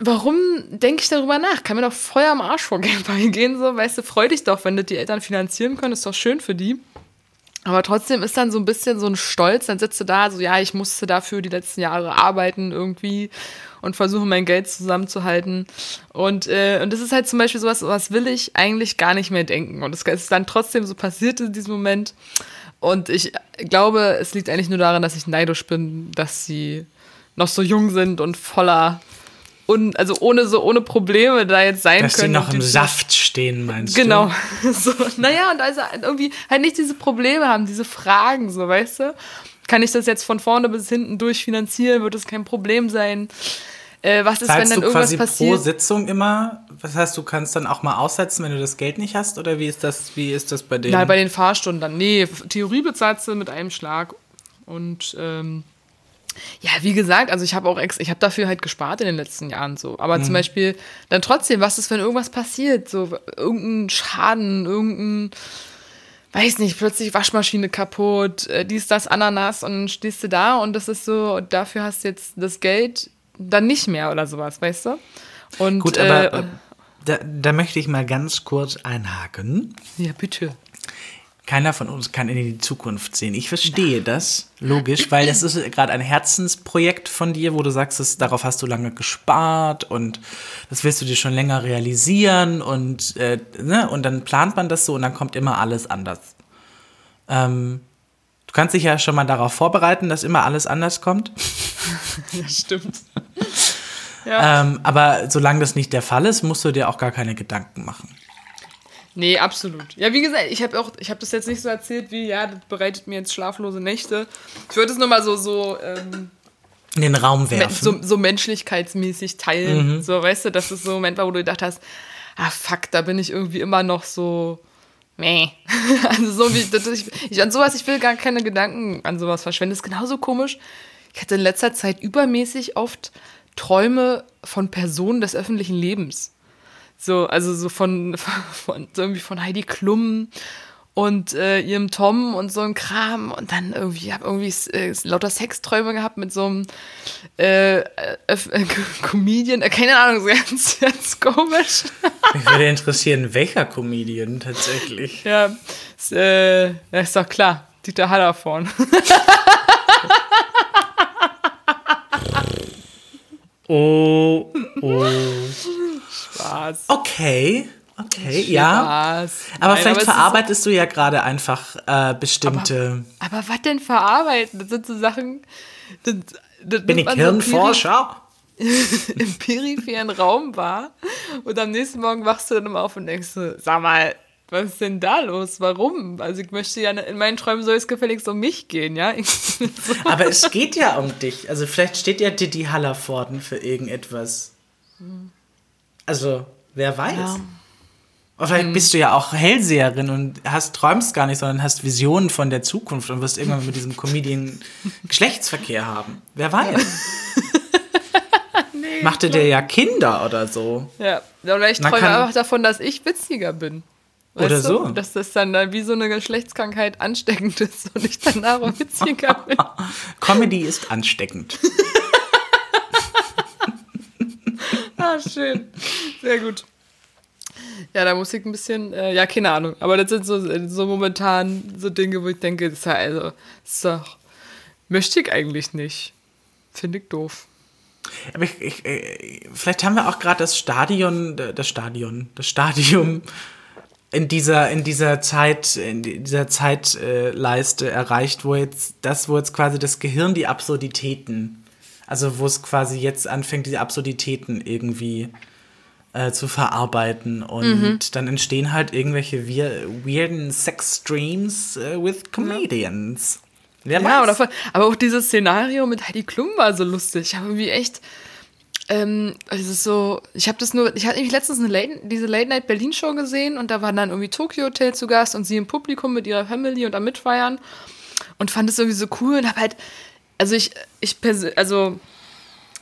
S2: warum denke ich darüber nach? Kann mir doch Feuer am Arsch vorbeigehen, so, weißt du, freu dich doch, wenn das die Eltern finanzieren können, ist doch schön für die. Aber trotzdem ist dann so ein bisschen so ein Stolz, dann sitzt du da, so, ja, ich musste dafür die letzten Jahre arbeiten irgendwie und versuche mein Geld zusammenzuhalten. Und, äh, und das ist halt zum Beispiel sowas, was will ich eigentlich gar nicht mehr denken. Und es ist dann trotzdem so passiert in diesem Moment. Und ich glaube, es liegt eigentlich nur daran, dass ich neidisch bin, dass sie noch so jung sind und voller un, also ohne so ohne Probleme da jetzt sein
S1: Dass
S2: können.
S1: noch
S2: und
S1: im
S2: die-
S1: Saft stehen, meinst
S2: Genau.
S1: du?
S2: So, naja, und also irgendwie halt nicht diese Probleme haben, diese Fragen, so, weißt du? Kann ich das jetzt von vorne bis hinten durchfinanzieren? Wird es kein Problem sein? Äh, was ist, wenn
S1: Zahlst
S2: dann
S1: du
S2: irgendwas
S1: quasi pro
S2: passiert?
S1: Sitzung immer? Was heißt, du kannst dann auch mal aussetzen, wenn du das Geld nicht hast? Oder wie ist das, wie ist das bei denen?
S2: Na, bei den Fahrstunden dann. Nee, Theorie bezahlst du mit einem Schlag. Und ähm, ja, wie gesagt, also ich habe auch ex ich habe dafür halt gespart in den letzten Jahren so. Aber
S1: Mhm.
S2: zum Beispiel dann trotzdem, was ist, wenn irgendwas passiert? So irgendein Schaden, irgendein, weiß nicht, plötzlich Waschmaschine kaputt, äh, dies, das, Ananas und dann stehst du da und das ist so, dafür hast du jetzt das Geld dann nicht mehr oder sowas, weißt du? Und
S1: Gut, aber
S2: äh,
S1: äh, da, da möchte ich mal ganz kurz einhaken.
S2: ja, bitte.
S1: Keiner von uns kann in die Zukunft sehen. Ich verstehe das, logisch, weil das ist gerade ein Herzensprojekt von dir, wo du sagst, das, darauf hast du lange gespart und das willst du dir schon länger realisieren und, äh, ne, und dann plant man das so und dann kommt immer alles anders. Ähm, du kannst dich ja schon mal darauf vorbereiten, dass immer alles anders kommt.
S2: Ja, stimmt. ja.
S1: Ähm, aber solange das nicht der Fall ist, musst du dir auch gar keine Gedanken machen.
S2: Nee, absolut. Ja, wie gesagt, ich habe auch, ich habe das jetzt nicht so erzählt, wie, ja, das bereitet mir jetzt schlaflose Nächte. Ich würde es nur mal so, so, ähm,
S1: In den Raum werfen.
S2: so, so menschlichkeitsmäßig teilen. So, weißt du, dass es so ein Moment war, wo du gedacht hast, ah, fuck, da bin ich irgendwie immer noch so, meh. also so wie, das, ich, ich, an sowas, ich will gar keine Gedanken an sowas verschwenden. Das ist genauso komisch. Ich hatte in letzter Zeit übermäßig oft Träume von Personen des öffentlichen Lebens. So, also so von, von irgendwie von Heidi Klum und äh, ihrem Tom und so ein Kram und dann irgendwie, ich habe irgendwie äh, lauter Sexträume gehabt mit so einem äh, äh, äh, Comedian, äh, keine Ahnung, so ganz, ganz komisch.
S1: Mich würde interessieren, welcher Comedian tatsächlich.
S2: Ja, ist, äh, ist doch klar, Dieter Hallervorn.
S1: Oh, oh.
S2: Spaß.
S1: Okay, okay, ja.
S2: Spaß.
S1: Aber
S2: Nein,
S1: vielleicht
S2: ist-
S1: verarbeitest du ja gerade einfach äh, bestimmte.
S2: Aber was denn verarbeiten? Das sind so Sachen. Das, das
S1: Bin ich Hirnforscher?
S2: im peripheren Raum war und am nächsten Morgen wachst du dann immer auf und denkst so, sag mal, was ist denn da los? Warum? Also ich möchte ja, in meinen Träumen soll es gefälligst um mich gehen, ja? So,
S1: Aber es geht ja um dich. Also vielleicht steht ja Didi Hallervorden für irgendetwas. Also, wer weiß.
S2: Ja.
S1: Oder vielleicht bist du ja auch Hellseherin und hast, träumst gar nicht, sondern hast Visionen von der Zukunft und wirst irgendwann mit diesem Comedian Geschlechtsverkehr haben. Wer weiß. Machte der ja Kinder oder so.
S2: ja. Oder ich träume einfach davon, dass ich witziger bin.
S1: Oder
S2: Weißt du?
S1: so.
S2: Dass das dann, dann wie so eine Geschlechtskrankheit ansteckend ist und ich danach auch witziger bin.
S1: Comedy ist ansteckend.
S2: Ah, schön. Sehr gut. Ja, da muss ich ein bisschen, äh, ja, keine Ahnung. Aber das sind so, so momentan so Dinge, wo ich denke, das ist ja, also, das ist doch, möchte ich eigentlich nicht. Finde ich doof.
S1: Aber ich, ich, äh, vielleicht haben wir auch gerade das Stadion, das Stadion, das Stadium in dieser, in dieser Zeit, in dieser Zeitleiste erreicht, wo jetzt das, wo jetzt quasi das Gehirn die Absurditäten, also wo es quasi jetzt anfängt, diese Absurditäten irgendwie äh, zu verarbeiten und dann entstehen halt irgendwelche wir weirden Sex-Streams äh, with Comedians.
S2: Ja,
S1: weiß.
S2: oder voll, aber auch dieses Szenario mit Heidi Klum war so lustig. Ich habe irgendwie echt, ähm, es ist so, ich habe das nur, ich hatte nämlich letztens eine Late, diese Late Night Berlin Show gesehen und da war dann irgendwie Tokyo Hotel zu Gast und sie im Publikum mit ihrer Family und am Mitfeiern und fand es irgendwie so cool und habe halt, also ich, ich persönlich, also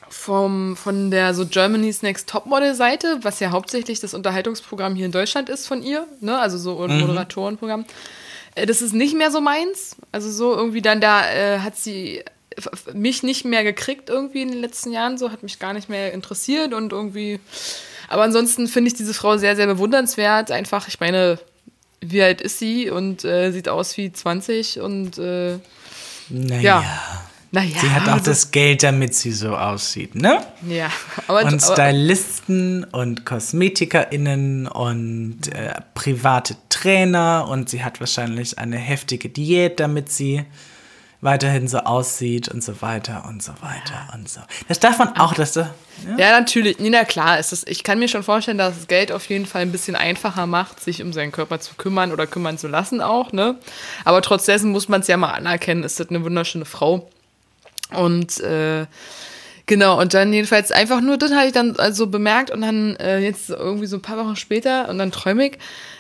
S2: vom, von der so Germany's Next Topmodel Seite, was ja hauptsächlich das Unterhaltungsprogramm hier in Deutschland ist von ihr, ne, also so ein Moderatorenprogramm. Äh, Das ist nicht mehr so meins. Also so irgendwie dann da äh, hat sie mich nicht mehr gekriegt irgendwie in den letzten Jahren, so hat mich gar nicht mehr interessiert und irgendwie. Aber ansonsten finde ich diese Frau sehr, sehr bewundernswert. Einfach, ich meine, wie alt ist sie und äh, sieht aus wie 20 und äh,
S1: naja.
S2: ja. Naja,
S1: Sie hat auch
S2: also-
S1: das Geld, damit sie so aussieht, ne?
S2: Ja, aber,
S1: und
S2: aber
S1: Stylisten und KosmetikerInnen und äh, private Trainer und sie hat wahrscheinlich eine heftige Diät, damit sie weiterhin so aussieht und so weiter und so weiter und so. Das darf man auch, dass du.
S2: Ja, ja natürlich. Nee, na klar, ist das, ich kann mir schon vorstellen, dass das Geld auf jeden Fall ein bisschen einfacher macht, sich um seinen Körper zu kümmern oder kümmern zu lassen auch, ne? Aber trotzdem muss man es ja mal anerkennen, ist das eine wunderschöne Frau. Und äh, Genau, und dann jedenfalls einfach nur, das habe ich dann also bemerkt und dann äh, jetzt irgendwie so ein paar Wochen später und dann träume ich,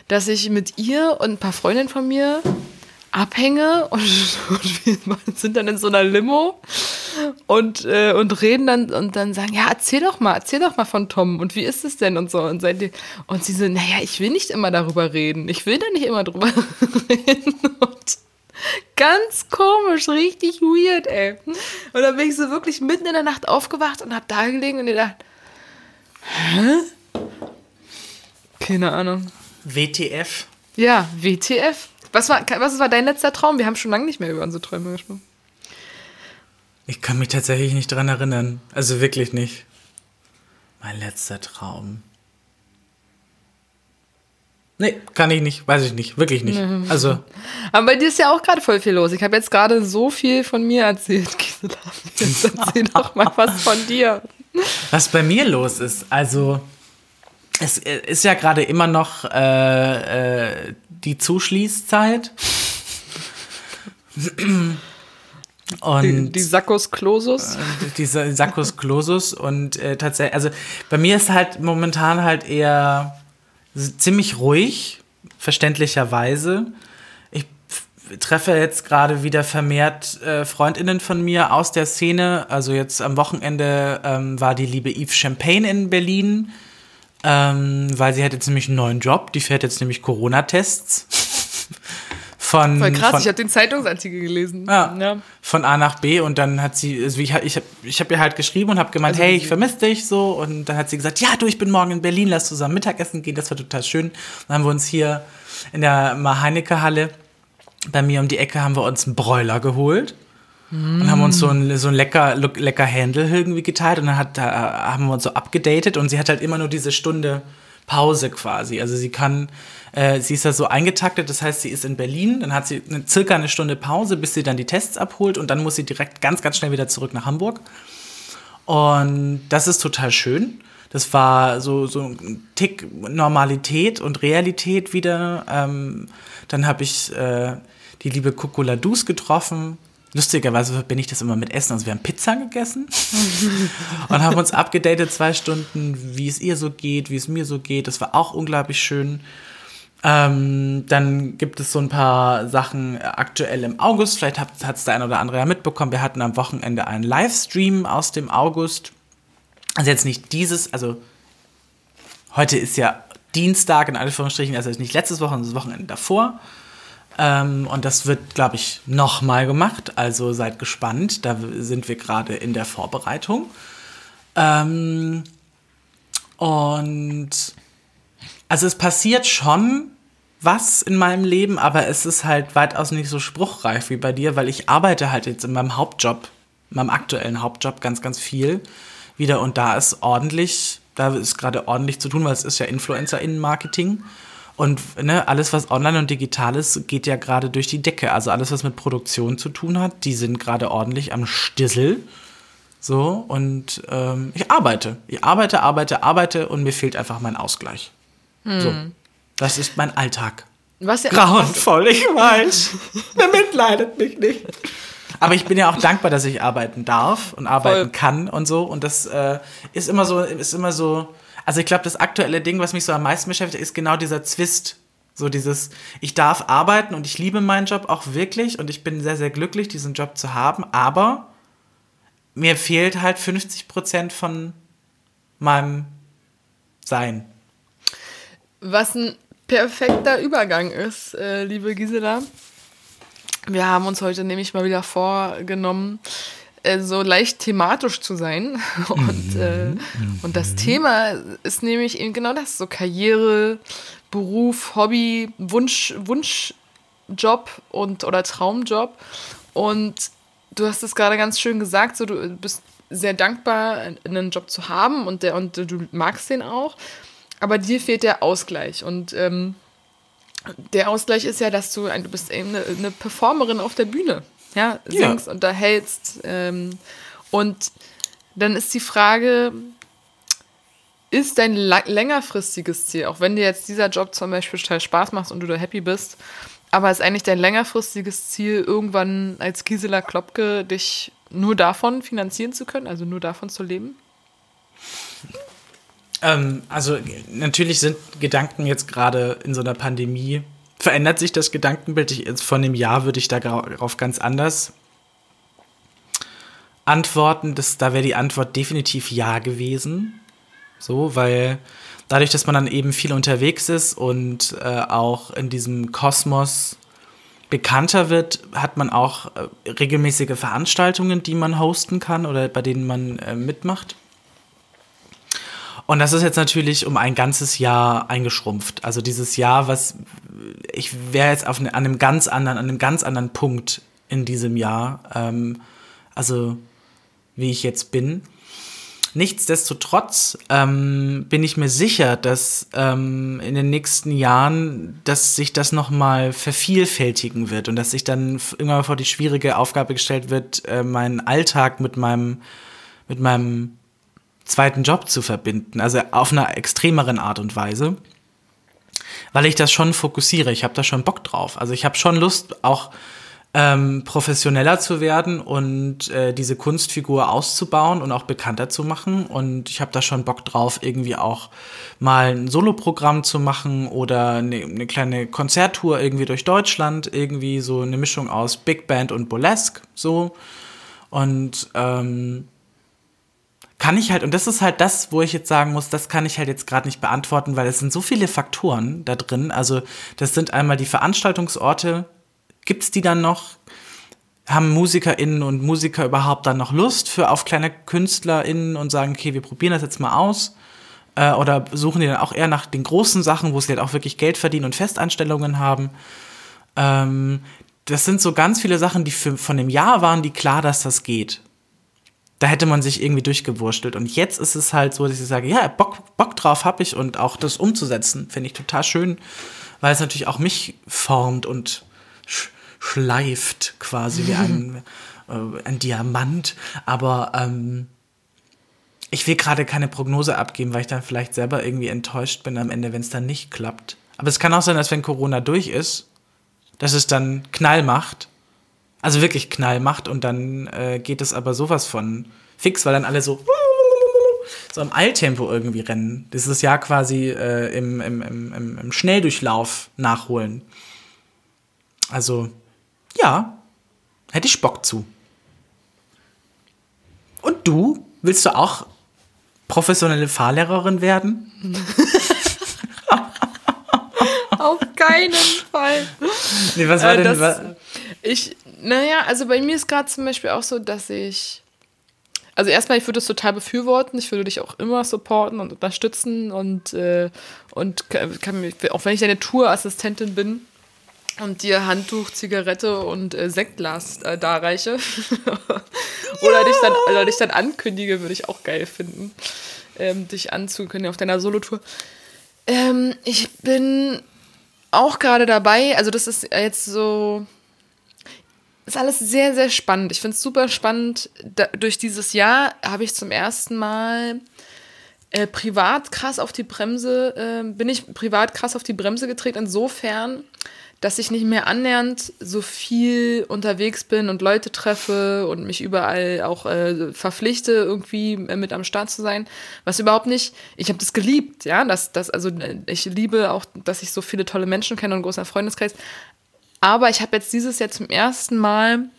S2: dass ich mit ihr und ein paar Freundinnen von mir abhänge und, und wir sind dann in so einer Limo und, äh, und reden dann und dann sagen, ja, erzähl doch mal, erzähl doch mal von Tom und wie ist es denn und so. Und, seid ihr, und sie so, naja, ich will nicht immer darüber reden. Ich will da nicht immer drüber reden. Und Ganz komisch, richtig weird, ey. Und dann bin ich so wirklich mitten in der Nacht aufgewacht und hab da gelegen und gedacht, hä? Keine Ahnung.
S1: WTF?
S2: Ja, WTF. Was war, was war dein letzter Traum? Wir haben schon lange nicht mehr über unsere Träume gesprochen.
S1: Ich kann mich tatsächlich nicht dran erinnern. Also wirklich nicht. Mein letzter Traum. Nee, kann ich nicht, weiß ich nicht, wirklich nicht. Also.
S2: Aber bei dir ist ja auch gerade voll viel los. Ich habe jetzt gerade so viel von mir erzählt. Jetzt erzähl doch mal was von dir.
S1: Was bei mir los ist, also es ist ja gerade immer noch äh, äh, die Zuschließzeit.
S2: Und die, die Saccos Closus. Äh,
S1: diese Saccos Closus. Und äh, tatsächlich, also bei mir ist halt momentan halt eher ziemlich ruhig, verständlicherweise. Ich treffe jetzt gerade wieder vermehrt äh, Freundinnen von mir aus der Szene. Also jetzt am Wochenende ähm, war die liebe Yves Champagne in Berlin, ähm, weil sie hat jetzt nämlich einen neuen Job. Die fährt jetzt nämlich Corona-Tests.
S2: Von, Voll krass, von, ich habe den Zeitungsartikel gelesen.
S1: Ja, ja, Von A nach B und dann hat sie, also ich, ich habe ich hab ihr halt geschrieben und habe gemeint, also, hey, ich vermisse dich so. Und dann hat sie gesagt, ja, du, ich bin morgen in Berlin, lass zusammen Mittagessen gehen, das war total schön. Dann haben wir uns hier in der Heinecke-Halle bei mir um die Ecke haben wir uns einen Bräuler geholt. Mm. Und haben uns so ein, so ein lecker, lecker Händel irgendwie geteilt und dann hat, da haben wir uns so abgedatet und sie hat halt immer nur diese Stunde Pause quasi. Also sie kann, äh, sie ist da so eingetaktet, das heißt, sie ist in Berlin, dann hat sie eine, circa eine Stunde Pause, bis sie dann die Tests abholt und dann muss sie direkt ganz, ganz schnell wieder zurück nach Hamburg. Und das ist total schön. Das war so, so ein Tick Normalität und Realität wieder. Ähm, dann habe ich äh, die liebe Coco Ladus getroffen, Lustigerweise verbinde ich das immer mit Essen. Also wir haben Pizza gegessen und haben uns abgedatet zwei Stunden, wie es ihr so geht, wie es mir so geht. Das war auch unglaublich schön. Ähm, dann gibt es so ein paar Sachen aktuell im August. Vielleicht hat es der ein oder andere ja mitbekommen. Wir hatten am Wochenende einen Livestream aus dem August. Also jetzt nicht dieses, also heute ist ja Dienstag in Anführungsstrichen, also nicht letztes Wochenende, das Wochenende davor. Ähm, und das wird, glaube ich, nochmal gemacht. Also seid gespannt. Da sind wir gerade in der Vorbereitung. Ähm, und also es passiert schon was in meinem Leben, aber es ist halt weitaus nicht so spruchreif wie bei dir, weil ich arbeite halt jetzt in meinem Hauptjob, in meinem aktuellen Hauptjob ganz, ganz viel wieder und da ist ordentlich, da ist gerade ordentlich zu tun, weil es ist ja Influencer-Innen-Marketing. Und ne, alles, was online und digital ist, geht ja gerade durch die Decke. Also alles, was mit Produktion zu tun hat, die sind gerade ordentlich am Stissel. So, und ähm, ich arbeite. Ich arbeite, arbeite, arbeite und mir fehlt einfach mein Ausgleich. Hm. So. Das ist mein Alltag.
S2: Was ja
S1: Grauenvoll, ich weiß. Bemitleidet mich nicht. Aber ich bin ja auch dankbar, dass ich arbeiten darf und arbeiten Voll. kann und so. Und das äh, ist immer so, ist immer so also ich glaube, das aktuelle Ding, was mich so am meisten beschäftigt, ist genau dieser Zwist. So dieses, ich darf arbeiten und ich liebe meinen Job auch wirklich und ich bin sehr, sehr glücklich, diesen Job zu haben, aber mir fehlt halt 50 Prozent von meinem Sein.
S2: Was ein perfekter Übergang ist, äh, liebe Gisela. Wir haben uns heute nämlich mal wieder vorgenommen, äh, so leicht thematisch zu sein. Und, äh, und das Thema ist nämlich eben genau das, so Karriere, Beruf, Hobby, Wunsch, Wunschjob und oder Traumjob. Und du hast es gerade ganz schön gesagt, so du bist sehr dankbar, einen Job zu haben und, der, und du magst den auch. Aber dir fehlt der Ausgleich. Und ähm, der Ausgleich ist ja, dass du, du bist eine, eine Performerin auf der Bühne. Ja, singst, ja. unterhältst. Ähm, und dann ist die Frage, ist dein längerfristiges Ziel, auch wenn dir jetzt dieser Job zum Beispiel total Spaß macht und du da happy bist, aber ist eigentlich dein längerfristiges Ziel, irgendwann als Gisela Klopke dich nur davon finanzieren zu können, also nur davon zu leben?
S1: Ähm, also natürlich sind Gedanken jetzt gerade in so einer Pandemie, verändert sich das Gedankenbild. Ich, von dem Jahr würde ich darauf ganz anders antworten. Das, da wäre die Antwort definitiv ja gewesen. So, weil dadurch, dass man dann eben viel unterwegs ist und äh, auch in diesem Kosmos bekannter wird, hat man auch äh, regelmäßige Veranstaltungen, die man hosten kann oder bei denen man äh, mitmacht. Und das ist jetzt natürlich um ein ganzes Jahr eingeschrumpft. Also dieses Jahr, was ich wäre jetzt auf eine, an einem ganz anderen, an einem ganz anderen Punkt in diesem Jahr, ähm, also wie ich jetzt bin. Nichtsdestotrotz ähm, bin ich mir sicher, dass ähm, in den nächsten Jahren, dass sich das nochmal vervielfältigen wird und dass sich dann irgendwann vor die schwierige Aufgabe gestellt wird, äh, meinen Alltag mit meinem, mit meinem zweiten Job zu verbinden, also auf einer extremeren Art und Weise, weil ich das schon fokussiere. Ich habe da schon Bock drauf. Also ich habe schon Lust, auch ähm, professioneller zu werden und äh, diese Kunstfigur auszubauen und auch bekannter zu machen. Und ich habe da schon Bock drauf, irgendwie auch mal ein Soloprogramm zu machen oder eine, eine kleine Konzerttour irgendwie durch Deutschland, irgendwie so eine Mischung aus Big Band und Burlesque, so. Und ähm, kann ich halt, und das ist halt das, wo ich jetzt sagen muss, das kann ich halt jetzt gerade nicht beantworten, weil es sind so viele Faktoren da drin. Also, das sind einmal die Veranstaltungsorte, gibt es die dann noch? Haben MusikerInnen und Musiker überhaupt dann noch Lust für auf kleine KünstlerInnen und sagen, okay, wir probieren das jetzt mal aus? Äh, oder suchen die dann auch eher nach den großen Sachen, wo sie halt auch wirklich Geld verdienen und Festanstellungen haben? Ähm, das sind so ganz viele Sachen, die für, von dem Jahr waren, die klar, dass das geht da hätte man sich irgendwie durchgewurstelt. Und jetzt ist es halt so, dass ich sage, ja, Bock, Bock drauf habe ich und auch das umzusetzen, finde ich total schön, weil es natürlich auch mich formt und sch schleift quasi wie ein, äh, ein Diamant. Aber ähm, ich will gerade keine Prognose abgeben, weil ich dann vielleicht selber irgendwie enttäuscht bin am Ende, wenn es dann nicht klappt. Aber es kann auch sein, dass wenn Corona durch ist, dass es dann Knall macht also wirklich Knall macht und dann äh, geht es aber sowas von fix, weil dann alle so so im Eiltempo irgendwie rennen. Dieses Jahr quasi äh, im, im, im, im Schnelldurchlauf nachholen. Also, ja, hätte ich Bock zu. Und du? Willst du auch professionelle Fahrlehrerin werden?
S2: Auf keinen Fall.
S1: Nee, was war äh, denn?
S2: Ich, naja, also bei mir ist gerade zum Beispiel auch so, dass ich. Also erstmal, ich würde es total befürworten, ich würde dich auch immer supporten und unterstützen und, äh, und kann, auch wenn ich deine Tourassistentin bin und dir Handtuch, Zigarette und äh, Sektglas äh, darreiche oder, dich dann, oder dich dann ankündige, würde ich auch geil finden, ähm, dich anzukündigen auf deiner Solotour. Ähm, ich bin auch gerade dabei, also das ist jetzt so ist alles sehr, sehr spannend. Ich finde es super spannend. Da, durch dieses Jahr habe ich zum ersten Mal äh, privat krass auf die Bremse, äh, bin ich privat krass auf die Bremse getreten, insofern, dass ich nicht mehr annähernd so viel unterwegs bin und Leute treffe und mich überall auch äh, verpflichte, irgendwie äh, mit am Start zu sein. Was überhaupt nicht, ich habe das geliebt, ja, das, das, also ich liebe auch, dass ich so viele tolle Menschen kenne und einen großen Freundeskreis. Aber ich habe jetzt dieses Jahr zum ersten Mal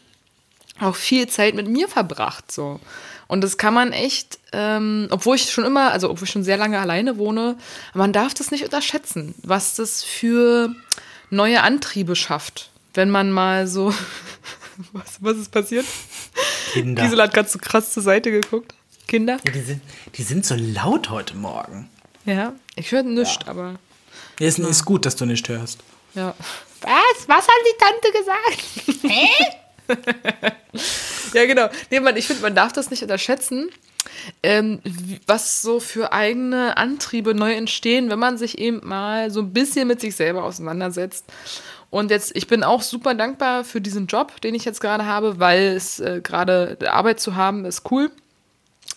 S2: auch viel Zeit mit mir verbracht. So. Und das kann man echt, ähm, obwohl ich schon immer, also obwohl ich schon sehr lange alleine wohne, man darf das nicht unterschätzen, was das für neue Antriebe schafft. Wenn man mal so. was, was ist passiert?
S1: Kinder.
S2: Gisela hat gerade so krass zur Seite geguckt. Kinder?
S1: Ja, die, sind, die sind so laut heute Morgen.
S2: Ja, ich höre nichts, ja. aber.
S1: Ja, ist, ist gut, dass du nicht hörst.
S2: Ja. Was? Was hat die Tante gesagt? Hä? ja, genau. Nee, man, ich finde, man darf das nicht unterschätzen, ähm, was so für eigene Antriebe neu entstehen, wenn man sich eben mal so ein bisschen mit sich selber auseinandersetzt. Und jetzt, ich bin auch super dankbar für diesen Job, den ich jetzt gerade habe, weil es äh, gerade Arbeit zu haben ist cool.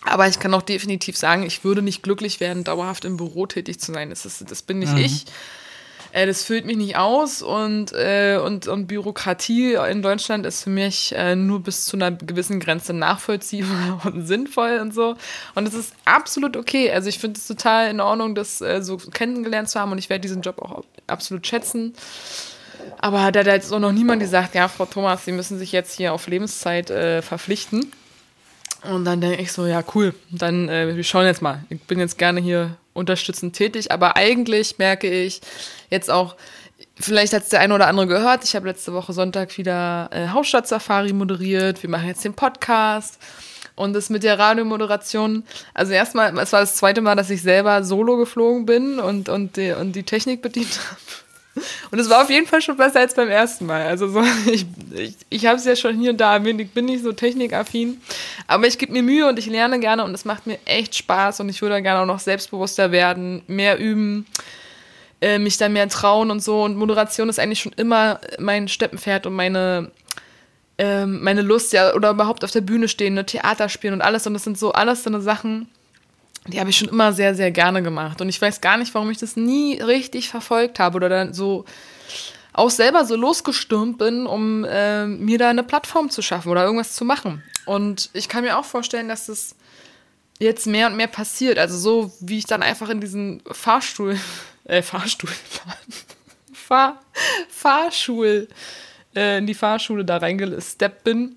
S2: Aber ich kann auch definitiv sagen, ich würde nicht glücklich werden, dauerhaft im Büro tätig zu sein. Das, ist, das bin nicht mhm. ich. Äh, das füllt mich nicht aus und, äh, und, und Bürokratie in Deutschland ist für mich äh, nur bis zu einer gewissen Grenze nachvollziehbar und sinnvoll und so. Und es ist absolut okay. Also ich finde es total in Ordnung, das äh, so kennengelernt zu haben und ich werde diesen Job auch absolut schätzen. Aber da hat jetzt auch noch niemand gesagt, ja, Frau Thomas, Sie müssen sich jetzt hier auf Lebenszeit äh, verpflichten. Und dann denke ich so, ja, cool, dann äh, wir schauen jetzt mal. Ich bin jetzt gerne hier unterstützend tätig, aber eigentlich merke ich jetzt auch, vielleicht hat es der eine oder andere gehört, ich habe letzte Woche Sonntag wieder äh, Hauptstadt-Safari moderiert, wir machen jetzt den Podcast. Und das mit der Radiomoderation, also erstmal, es war das zweite Mal, dass ich selber solo geflogen bin und, und, die, und die Technik bedient habe. Und es war auf jeden Fall schon besser als beim ersten Mal. Also so, ich, ich, ich habe es ja schon hier und da erwähnt, ich bin nicht so technikaffin. Aber ich gebe mir Mühe und ich lerne gerne und es macht mir echt Spaß und ich würde gerne auch noch selbstbewusster werden, mehr üben, äh, mich da mehr trauen und so. Und Moderation ist eigentlich schon immer mein Steppenpferd und meine, äh, meine Lust, ja, oder überhaupt auf der Bühne stehen, ne, Theater spielen und alles. Und das sind so alles so eine Sachen, die habe ich schon immer sehr, sehr gerne gemacht. Und ich weiß gar nicht, warum ich das nie richtig verfolgt habe oder dann so auch selber so losgestürmt bin, um äh, mir da eine Plattform zu schaffen oder irgendwas zu machen. Und ich kann mir auch vorstellen, dass das jetzt mehr und mehr passiert. Also so, wie ich dann einfach in diesen Fahrstuhl, äh, Fahrstuhl, Fahr, Fahrschul, äh, in die Fahrschule da reingesteppt bin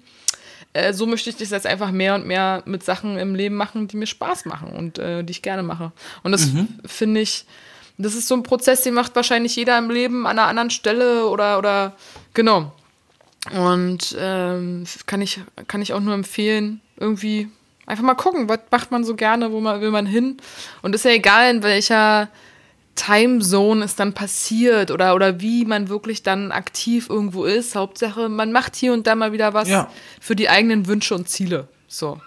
S2: äh, so möchte ich das jetzt einfach mehr und mehr mit Sachen im Leben machen, die mir Spaß machen und äh, die ich gerne mache. Und das mhm. finde ich, das ist so ein Prozess, den macht wahrscheinlich jeder im Leben an einer anderen Stelle oder, oder genau. Und ähm, kann, ich, kann ich auch nur empfehlen, irgendwie einfach mal gucken, was macht man so gerne, wo man, will man hin. Und ist ja egal, in welcher Timezone es dann passiert oder, oder wie man wirklich dann aktiv irgendwo ist. Hauptsache, man macht hier und da mal wieder was ja. für die eigenen Wünsche und Ziele. So.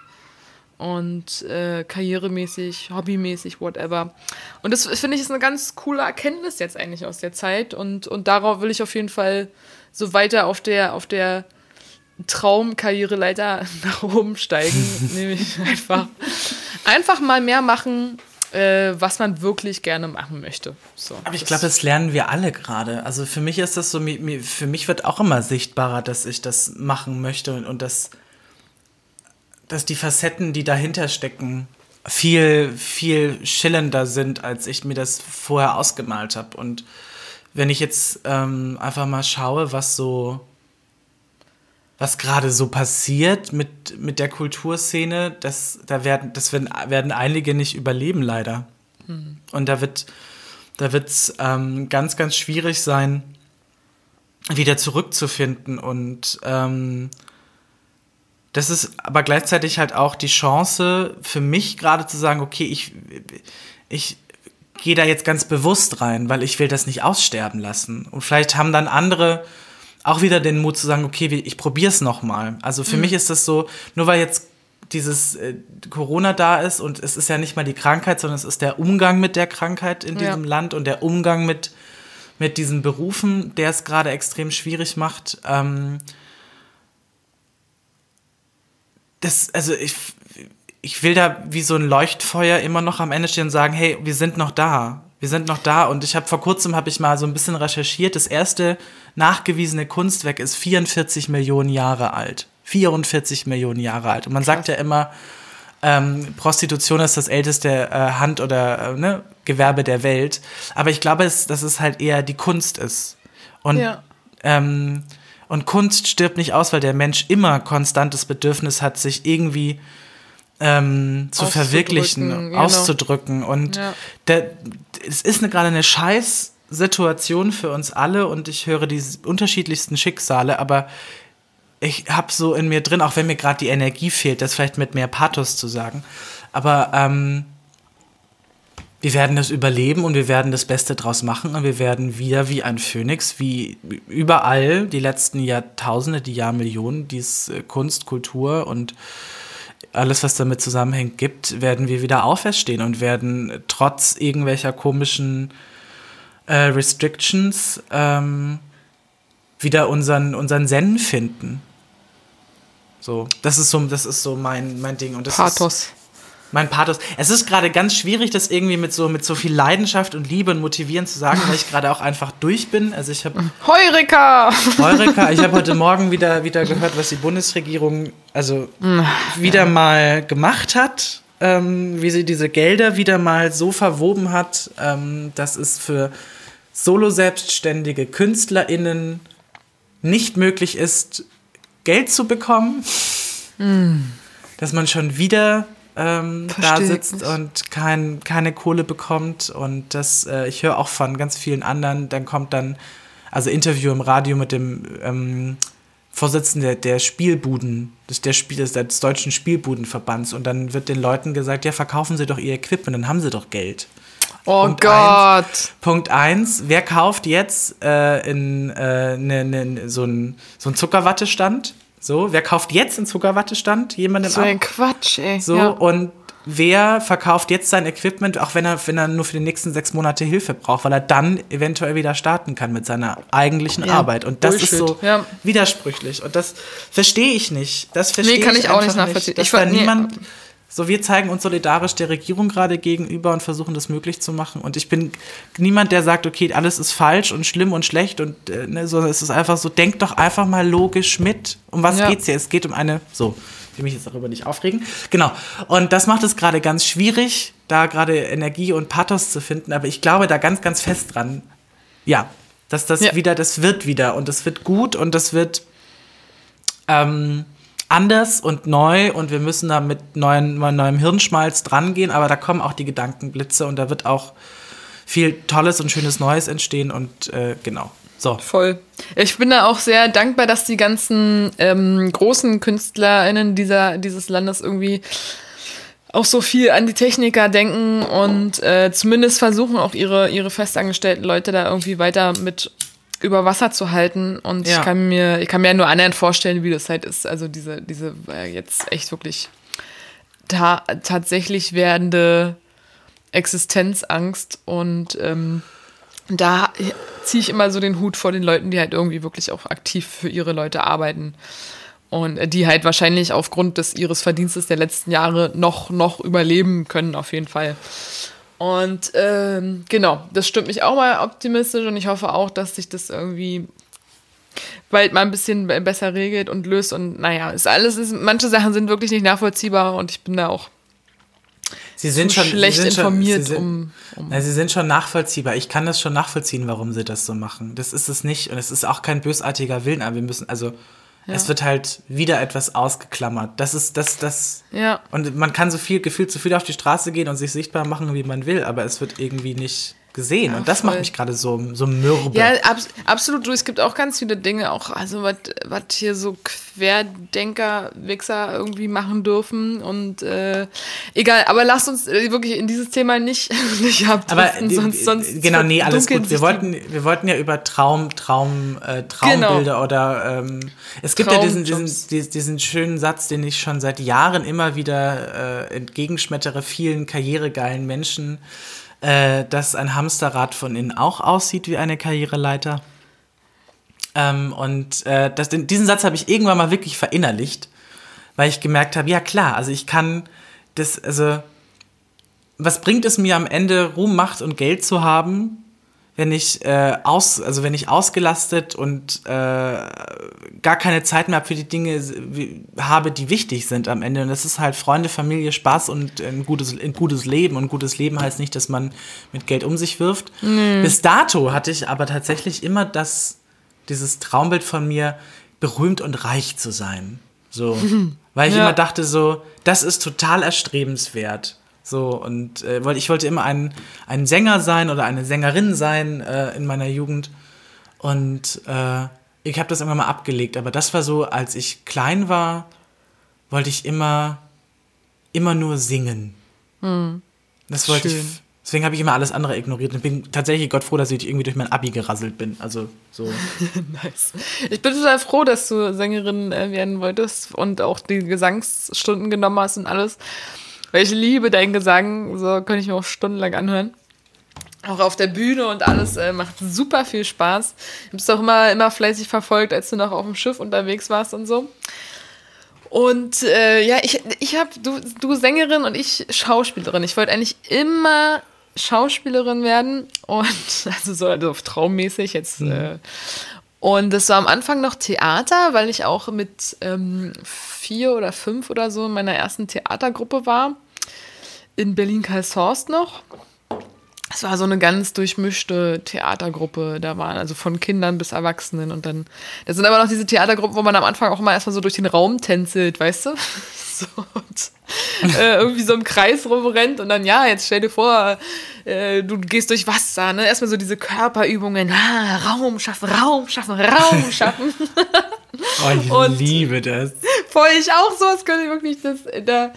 S2: Und äh, karrieremäßig, hobbymäßig, whatever. Und das finde ich ist eine ganz coole Erkenntnis jetzt eigentlich aus der Zeit. Und, und darauf will ich auf jeden Fall so weiter auf der, auf der Traumkarriereleiter nach oben steigen. nämlich einfach, einfach mal mehr machen, äh, was man wirklich gerne machen möchte. So,
S1: Aber ich glaube, das lernen wir alle gerade. Also für mich ist das so, für mich wird auch immer sichtbarer, dass ich das machen möchte und, und dass, dass die Facetten, die dahinter stecken, viel, viel schillender sind, als ich mir das vorher ausgemalt habe. Und wenn ich jetzt ähm, einfach mal schaue, was so was gerade so passiert mit, mit der Kulturszene, das, da werden, das werden, werden einige nicht überleben, leider. Mhm. Und da wird da wird's ähm, ganz, ganz schwierig sein, wieder zurückzufinden. Und ähm, das ist aber gleichzeitig halt auch die Chance für mich gerade zu sagen, okay, ich, ich gehe da jetzt ganz bewusst rein, weil ich will das nicht aussterben lassen. Und vielleicht haben dann andere auch wieder den Mut zu sagen, okay, ich probiere es nochmal. Also für mhm. mich ist das so, nur weil jetzt dieses äh, Corona da ist und es ist ja nicht mal die Krankheit, sondern es ist der Umgang mit der Krankheit in diesem ja. Land und der Umgang mit, mit diesen Berufen, der es gerade extrem schwierig macht. Ähm, das, also ich, ich will da wie so ein Leuchtfeuer immer noch am Ende stehen und sagen, hey, wir sind noch da. Wir sind noch da und ich habe vor kurzem habe ich mal so ein bisschen recherchiert. Das erste nachgewiesene Kunstwerk ist 44 Millionen Jahre alt. 44 Millionen Jahre alt. Und man Krass. sagt ja immer, ähm, Prostitution ist das älteste äh, Hand- oder äh, ne, Gewerbe der Welt. Aber ich glaube, es, dass es halt eher die Kunst ist. Und, ja. ähm, und Kunst stirbt nicht aus, weil der Mensch immer konstantes Bedürfnis hat, sich irgendwie ähm, zu verwirklichen, genau. auszudrücken. Und ja. der, es ist eine, gerade eine scheiß Situation für uns alle und ich höre die unterschiedlichsten Schicksale, aber ich habe so in mir drin, auch wenn mir gerade die Energie fehlt, das vielleicht mit mehr Pathos zu sagen, aber ähm, wir werden das überleben und wir werden das Beste draus machen und wir werden wieder wie ein Phönix, wie überall die letzten Jahrtausende, die Jahrmillionen, die es äh, Kunst, Kultur und alles, was damit zusammenhängt, gibt, werden wir wieder auferstehen und werden trotz irgendwelcher komischen äh, Restrictions ähm, wieder unseren, unseren Zen finden. So, das ist so, das ist so mein, mein Ding. Und das
S2: Pathos.
S1: Ist mein Pathos. Es ist gerade ganz schwierig, das irgendwie mit so, mit so viel Leidenschaft und Liebe und Motivieren zu sagen, weil ich gerade auch einfach durch bin. Also ich habe
S2: Heureka!
S1: Heureka. Ich habe heute Morgen wieder, wieder gehört, was die Bundesregierung also wieder mal gemacht hat, ähm, wie sie diese Gelder wieder mal so verwoben hat, ähm, dass es für solo-selbstständige KünstlerInnen nicht möglich ist, Geld zu bekommen. Dass man schon wieder ähm, da sitzt und kein, keine Kohle bekommt. Und das, äh, ich höre auch von ganz vielen anderen, dann kommt dann, also Interview im Radio mit dem ähm, Vorsitzenden der, der Spielbuden, des, der Spiel, des, des Deutschen Spielbudenverbands. Und dann wird den Leuten gesagt, ja, verkaufen Sie doch Ihr Equipment, dann haben Sie doch Geld.
S2: Oh
S1: Punkt
S2: Gott!
S1: Punkt eins, wer kauft jetzt äh, in, äh, ne, ne, so einen so Zuckerwattestand? So, wer kauft jetzt einen Zuckerwattestand? Jemandem
S2: So
S1: ab?
S2: ein Quatsch, ey.
S1: So,
S2: ja.
S1: und wer verkauft jetzt sein Equipment, auch wenn er, wenn er nur für die nächsten sechs Monate Hilfe braucht, weil er dann eventuell wieder starten kann mit seiner eigentlichen
S2: Ja,
S1: Arbeit. Und das ist
S2: Bullshit,
S1: so
S2: ja.
S1: widersprüchlich. Und das verstehe ich nicht. Das verstehe
S2: Nee, kann ich auch nicht nachvollziehen.
S1: Dass
S2: Ich
S1: da
S2: nee.
S1: niemand. So, wir zeigen uns solidarisch der Regierung gerade gegenüber und versuchen das möglich zu machen. Und ich bin niemand, der sagt, okay, alles ist falsch und schlimm und schlecht und äh, ne, so, es ist einfach so, denkt doch einfach mal logisch mit. Um was
S2: Ja.
S1: geht's hier? Es geht um eine, so, ich will mich jetzt darüber nicht aufregen. Genau. Und das macht es gerade ganz schwierig, da gerade Energie und Pathos zu finden. Aber ich glaube da ganz, ganz fest dran. Ja, dass das
S2: Ja.
S1: wieder, das wird wieder und das wird gut und das wird ähm, anders und neu und wir müssen da mit neuen, neuem Hirnschmalz drangehen, aber da kommen auch die Gedankenblitze und da wird auch viel Tolles und Schönes Neues entstehen und äh, genau. So.
S2: Voll. Ich bin da auch sehr dankbar, dass die ganzen ähm, großen KünstlerInnen dieser, dieses Landes irgendwie auch so viel an die Techniker denken und äh, zumindest versuchen auch ihre, ihre festangestellten Leute da irgendwie weiter mit über Wasser zu halten. Und
S1: Ja.
S2: ich kann mir, ich kann mir ja nur annähernd vorstellen, wie das halt ist. Also diese, diese äh, jetzt echt wirklich ta tatsächlich werdende Existenzangst und ähm, da ziehe ich immer so den Hut vor den Leuten, die halt irgendwie wirklich auch aktiv für ihre Leute arbeiten. Und äh, die halt wahrscheinlich aufgrund des ihres Verdienstes der letzten Jahre noch, noch überleben können, auf jeden Fall. Und ähm, genau, das stimmt mich auch mal optimistisch und ich hoffe auch, dass sich das irgendwie bald mal ein bisschen be- besser regelt und löst. Und naja, ist alles, ist, manche Sachen sind wirklich nicht nachvollziehbar und ich bin da auch
S1: Sie sind
S2: zu
S1: schon
S2: schlecht
S1: sie sind
S2: informiert,
S1: schon, sie sind,
S2: um, um
S1: Na, sie sind schon nachvollziehbar. Ich kann das schon nachvollziehen, warum sie das so machen. Das ist es nicht. Und es ist auch kein bösartiger Willen, aber wir müssen, also, es wird halt wieder etwas ausgeklammert. Das ist, das, das.
S2: Ja.
S1: Und man kann so viel, gefühlt so viel auf die Straße gehen und sich sichtbar machen, wie man will, aber es wird irgendwie nicht gesehen. und das macht
S2: voll.
S1: mich gerade so, so mürbe.
S2: Ja, abs absolut. Du, es gibt auch ganz viele Dinge, auch also was hier so Querdenker, Wichser irgendwie machen dürfen und äh, egal. Aber lasst uns äh, wirklich in dieses Thema nicht nicht abdriften,
S1: die-
S2: sonst sonst
S1: genau, nee, alles gut. Wir wollten, wir wollten ja über Traum, Traum, äh, Traumbilder oder ähm, es gibt ja diesen, diesen, diesen schönen Satz, den ich schon seit Jahren immer wieder äh, entgegenschmettere vielen karrieregeilen Menschen, äh, dass ein Hamsterrad von innen auch aussieht wie eine Karriereleiter. Ähm, und äh, das, diesen Satz habe ich irgendwann mal wirklich verinnerlicht, weil ich gemerkt habe, ja klar, also ich kann das, also was bringt es mir am Ende, Ruhm, Macht und Geld zu haben, wenn ich äh, aus, also wenn ich ausgelastet und äh, gar keine Zeit mehr für die Dinge habe, die wichtig sind am Ende. Und das ist halt Freunde, Familie, Spaß und ein gutes, ein gutes Leben. Und gutes Leben heißt nicht, dass man mit Geld um sich wirft. Bis dato hatte ich aber tatsächlich immer das, dieses Traumbild von mir, berühmt und reich zu sein. So. Weil ich
S2: Ja.
S1: immer dachte so, das ist total erstrebenswert. So, und äh, wollte- ich wollte immer ein, ein Sänger sein oder eine Sängerin sein äh, in meiner Jugend. Und äh, ich habe das irgendwann mal abgelegt. Aber das war so, als ich klein war, wollte ich immer, immer nur singen. Das wollte ich.
S2: Schön.
S1: Deswegen habe ich immer alles andere ignoriert und bin tatsächlich Gott froh, dass ich irgendwie durch mein Abi gerasselt bin. Also so.
S2: Nice. Ich bin total froh, dass du Sängerin äh, werden wolltest und auch die Gesangsstunden genommen hast und alles. Weil ich liebe deinen Gesang, so könnte ich mir auch stundenlang anhören. auch auf der Bühne und alles äh, macht super viel Spaß. Du bist auch immer, immer fleißig verfolgt, als du noch auf dem Schiff unterwegs warst und so. Und äh, ja, ich, ich habe, du, du Sängerin und ich Schauspielerin. Ich wollte eigentlich immer Schauspielerin werden und also so also auf traummäßig jetzt. Mhm. Äh, und das war am Anfang noch Theater, weil ich auch mit ähm, vier oder fünf oder so in meiner ersten Theatergruppe war. In Berlin-Karlshorst noch. Es war so eine ganz durchmischte Theatergruppe. Da waren also von Kindern bis Erwachsenen und dann. Da sind aber noch diese Theatergruppen, wo man am Anfang auch immer erstmal so durch den Raum tänzelt, weißt du? So, und, äh, irgendwie so im Kreis rumrennt und dann, ja, jetzt stell dir vor, äh, du gehst durch Wasser, ne? Erstmal so diese Körperübungen, ah, Raum schaffen, Raum schaffen, Raum schaffen.
S1: oh, ich und liebe das.
S2: Voll, ich auch sowas könnte ich wirklich, das, da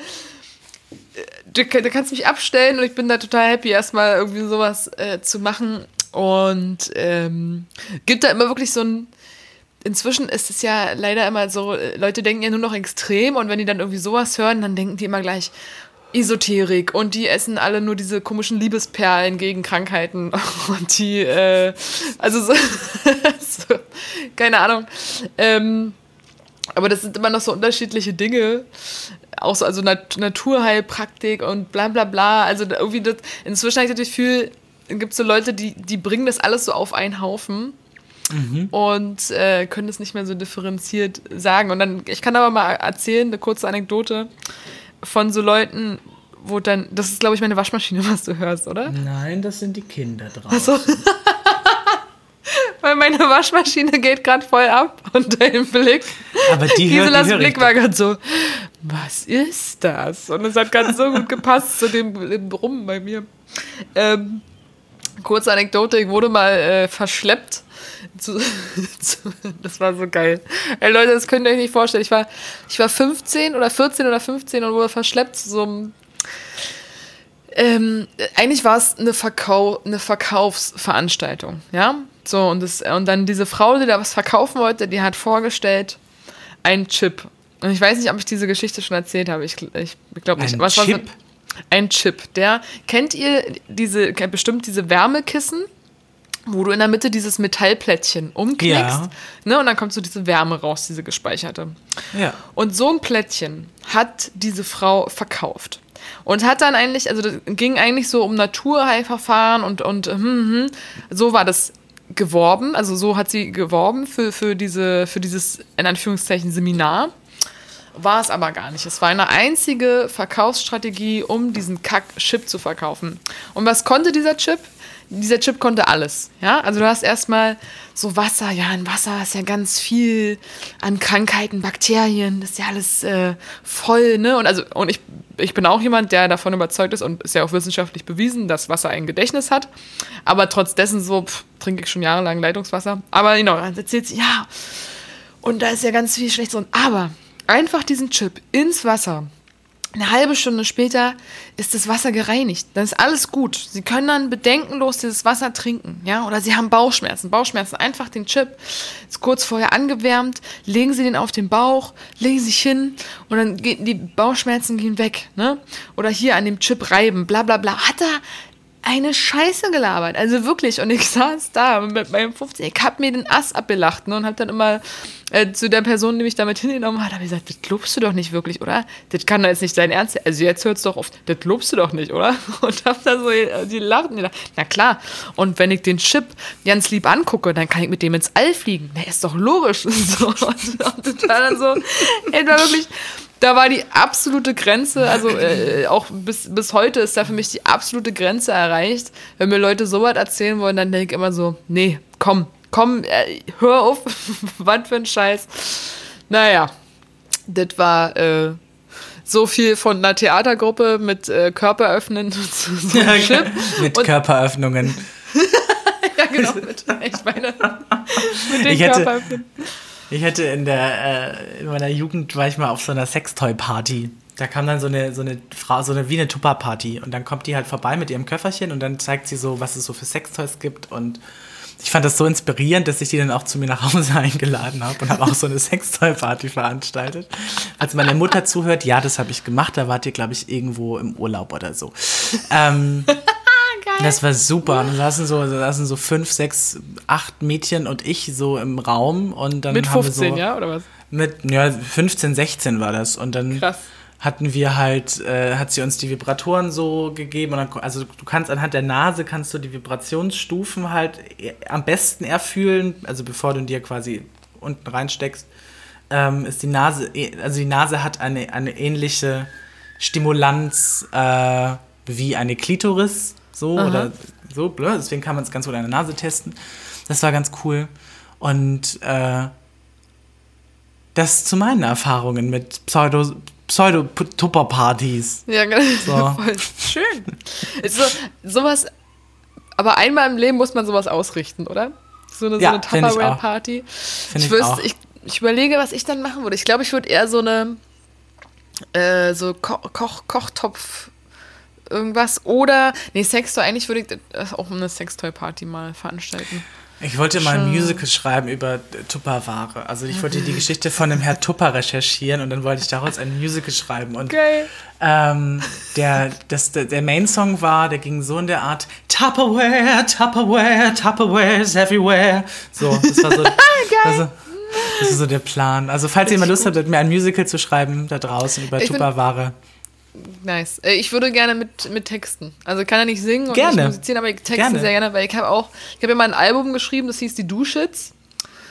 S2: du, du, kannst mich abstellen und ich bin da total happy, erstmal irgendwie sowas äh, zu machen. Und ähm, gibt da immer wirklich so ein. Inzwischen ist es ja leider immer so, äh, Leute denken ja nur noch extrem und wenn die dann irgendwie sowas hören, dann denken die immer gleich Esoterik und die essen alle nur diese komischen Liebesperlen gegen Krankheiten und die, äh, also so, so keine Ahnung. Ähm, aber das sind immer noch so unterschiedliche Dinge auch so, also Nat Naturheilpraktik und bla bla bla. Also irgendwie das, inzwischen habe ich das Gefühl, gibt es so Leute, die, die bringen das alles so auf einen Haufen. Mhm. Und äh, können das nicht mehr so differenziert sagen. Und dann, ich kann aber mal erzählen, eine kurze Anekdote von so Leuten, wo dann, das ist glaube ich meine Waschmaschine, was du hörst, oder?
S1: Nein, das sind die Kinder draußen. Also,
S2: weil meine Waschmaschine geht gerade voll ab und dein Blick.
S1: Aber die
S2: Giselas hört, die Blick war gerade so, was ist das? Und es hat ganz so gut gepasst zu dem, Brummen bei mir. Ähm, kurze Anekdote, ich wurde mal äh, verschleppt. Zu, zu, das war so geil. Ey Leute, das könnt ihr euch nicht vorstellen. Ich war, ich war 15 oder 14 oder 15 und wurde verschleppt zu so einem ähm, eigentlich war es eine, Verkau eine Verkaufsveranstaltung, ja. So, und, das, und dann diese Frau, die da was verkaufen wollte, die hat vorgestellt einen Chip. Und ich weiß nicht, ob ich diese Geschichte schon erzählt habe. Ich, ich, ich glaube nicht.
S1: Ein was Chip?
S2: ein Chip. Der, kennt ihr diese, bestimmt diese Wärmekissen? wo du in der Mitte dieses Metallplättchen umklickst, ja. ne, und dann kommt so diese Wärme raus, diese gespeicherte.
S1: Ja.
S2: Und so ein Plättchen hat diese Frau verkauft. Und hat dann eigentlich, also das ging eigentlich so um Naturheilverfahren und, und hm, hm, so war das geworben, also so hat sie geworben für, für, diese, für dieses, in Anführungszeichen, Seminar. War es aber gar nicht. Es war eine einzige Verkaufsstrategie, um diesen Kack-Chip zu verkaufen. Und was konnte dieser Chip? Dieser Chip konnte alles. Ja, also du hast erstmal so Wasser. Ja, in Wasser ist ja ganz viel an Krankheiten, Bakterien. Das ist ja alles äh, voll, ne? Und also, und ich, ich bin auch jemand, der davon überzeugt ist und ist ja auch wissenschaftlich bewiesen, dass Wasser ein Gedächtnis hat. Aber trotz dessen so pff, trinke ich schon jahrelang Leitungswasser. Aber genau, dann erzählt sie, ja, und da ist ja ganz viel Schlechtes. Und aber einfach diesen Chip ins Wasser eine halbe Stunde später ist das Wasser gereinigt. Dann ist alles gut. Sie können dann bedenkenlos dieses Wasser trinken, ja? Oder Sie haben Bauchschmerzen. Bauchschmerzen einfach den Chip ist kurz vorher angewärmt, legen Sie den auf den Bauch, legen Sie sich hin und dann gehen die Bauchschmerzen gehen weg, ne? Oder hier an dem Chip reiben, bla bla bla. Hat er eine Scheiße gelabert. Also wirklich. Und ich saß da mit meinem 15. Ich hab mir den Ass abgelacht ne, und hab dann immer äh, zu der Person, die mich damit hingenommen hat, habe ich gesagt, das glaubst du doch nicht wirklich, oder? Das kann doch jetzt nicht dein Ernst sein. Also jetzt hört's doch auf, das glaubst du doch nicht, oder? Und hab da so äh, die lacht und gedacht, na klar. Und wenn ich den Chip ganz lieb angucke, dann kann ich mit dem ins All fliegen. Na, ist doch logisch. So, und, und das war dann so, ey, war wirklich da war die absolute Grenze, also äh, auch bis, bis heute ist da für mich die absolute Grenze erreicht. Wenn mir Leute sowas erzählen wollen, dann denke ich immer so, nee, komm, komm, äh, hör auf, was für ein Scheiß. Naja, das war äh, so viel von einer Theatergruppe mit äh, Körperöffnen zu so
S1: ja, Chip. mit Und Körperöffnungen.
S2: ja, genau, mit, ich meine, mit den
S1: ich Körperöffnungen. Ich hätte in der äh, in meiner Jugend war ich mal auf so einer Sextoy-Party. Da kam dann so eine, so eine Frau, so eine wie eine Tupper-Party. Und dann kommt die halt vorbei mit ihrem Köfferchen und dann zeigt sie so, was es so für Sextoys gibt. Und ich fand das so inspirierend, dass ich die dann auch zu mir nach Hause eingeladen habe und habe auch so eine Sextoy-Party veranstaltet. Als meine Mutter zuhört, ja, das habe ich gemacht, da wart ihr, glaube ich, irgendwo im Urlaub oder so. Ähm,
S2: geil.
S1: Das war super. Da saßen so, da saßen so fünf, sechs, acht Mädchen und ich so im Raum und dann
S2: Mit
S1: haben
S2: 15,
S1: wir so
S2: ja, oder was?
S1: mit ja 15, 16 war das und dann
S2: Krass.
S1: hatten wir halt äh, hat sie uns die Vibratoren so gegeben und dann, also du kannst anhand der Nase kannst du die Vibrationsstufen halt e- am besten erfühlen, also bevor du dir quasi unten reinsteckst, ähm, ist die Nase eh- also die Nase hat eine eine ähnliche Stimulanz äh, wie eine Klitoris so
S2: Aha.
S1: oder so, blöd. deswegen kann man es ganz gut an der Nase testen. Das war ganz cool und äh, das zu meinen Erfahrungen mit Pseudo Pseudo-Tupper-Partys.
S2: Ja, genau.
S1: So.
S2: Voll schön. Ist so, sowas, aber einmal im Leben muss man sowas ausrichten, oder? So eine,
S1: Ja,
S2: so eine
S1: ich.
S2: Tupperware-Party.
S1: Finde ich
S2: wüsste- ich, ich überlege, was ich dann machen würde. Ich glaube, ich würde eher so eine äh, so Ko Koch Kochtopf irgendwas oder nee Sextoy eigentlich würde ich das auch eine Sextoy Party mal veranstalten
S1: Ich wollte mal ein. Musical schreiben über Tupperware. Also ich wollte die Geschichte von dem Herr Tupper recherchieren und dann wollte ich daraus ein Musical schreiben. Und
S2: geil
S1: ähm, der, das, der, Main-Song war, der ging so in der Art Tupperware, Tupperware, Tupperware is everywhere. So, das war so, also, das ist so der Plan. Also falls jemand Lust hat, mit mir ein Musical zu schreiben da draußen über Tupperware.
S2: Nice. Äh, Ich würde gerne mit, mit Texten. Also ich kann ja nicht singen und
S1: Gerne.
S2: nicht musizieren, aber ich texte
S1: Gerne.
S2: sehr gerne, weil ich habe auch, ich habe ja mal ein Album geschrieben, das hieß die Duschits.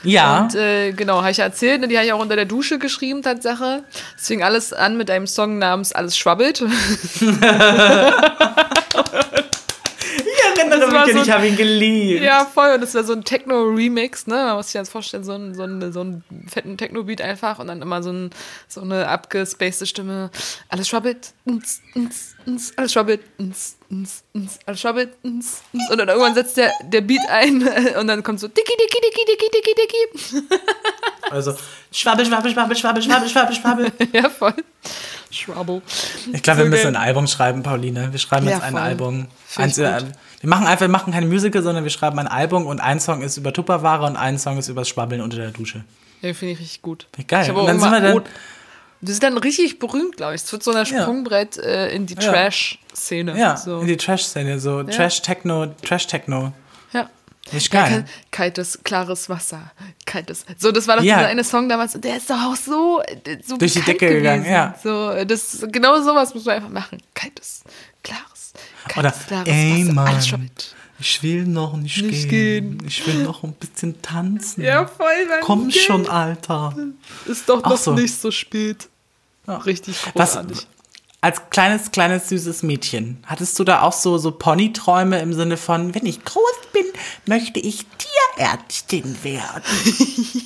S1: Ja.
S2: Und äh, genau, habe ich ja erzählt, ne, die habe ich auch unter der Dusche geschrieben, Tatsache. Es fing alles an mit einem Song namens Alles schwabbelt. war
S1: mich,
S2: so-
S1: ich habe ihn geliebt.
S2: ja, voll. Und das war so ein Techno-Remix, ne? Man muss sich das vorstellen, so, ein, so, ein, so einen fetten Techno-Beat einfach und dann immer so, ein, so eine abgespacede Stimme. Alles schwabbelt, ns, ns, ns, alles schwabbelt, ns, ns, ns, alles schwabbelt, ns, ns. Und dann irgendwann setzt der, der Beat ein und dann kommt so dicki, dicki, dicki, dicki, dicki, dicki.
S1: Also schwabbel, schwabbel, schwabbel, schwabbel, schwabbel, schwabbel, schwabbel.
S2: Ja, voll. Schwabble.
S1: Ich glaube, wir
S2: So
S1: müssen
S2: geil.
S1: ein Album schreiben, Pauline. Wir schreiben
S2: Ja,
S1: jetzt ein
S2: voll.
S1: Album. Eins, äh. Wir machen einfach, wir machen kein Musical, sondern wir schreiben ein Album und ein Song ist über Tupperware und ein Song ist über das Schwabbeln unter der Dusche.
S2: Ja, finde ich richtig gut.
S1: Geil.
S2: Ich
S1: Und dann sind wir dann-
S2: wir sind dann richtig berühmt, glaube ich. Es wird so ein
S1: Ja.
S2: Sprungbrett äh, in die
S1: Ja.
S2: Trash-Szene.
S1: Ja,
S2: so.
S1: in die Trash-Szene, so Trash-Techno, Trash-Techno.
S2: ja.
S1: Nicht
S2: Ja,
S1: geil.
S2: kal- kaltes, klares Wasser. Kaltes. So, das war doch
S1: Ja.
S2: dieser eine Song damals. und Der ist doch auch so, äh, so
S1: Durch die Decke gegangen,
S2: gewesen.
S1: ja.
S2: So, das, genau sowas muss man einfach machen. Kaltes,
S1: Oder, ey. Mann. Ich will noch nicht,
S2: Nicht
S1: gehen.
S2: gehen.
S1: Ich will noch ein bisschen tanzen.
S2: Ja, voll. Mann.
S1: Komm
S2: Geil.
S1: schon, Alter.
S2: Ist doch noch
S1: so.
S2: nicht so spät.
S1: Ja.
S2: Richtig
S1: Was,
S2: großartig.
S1: als kleines, kleines, süßes Mädchen, hattest du da auch so, so Ponyträume im Sinne von, wenn ich groß bin, möchte ich Tierärztin werden?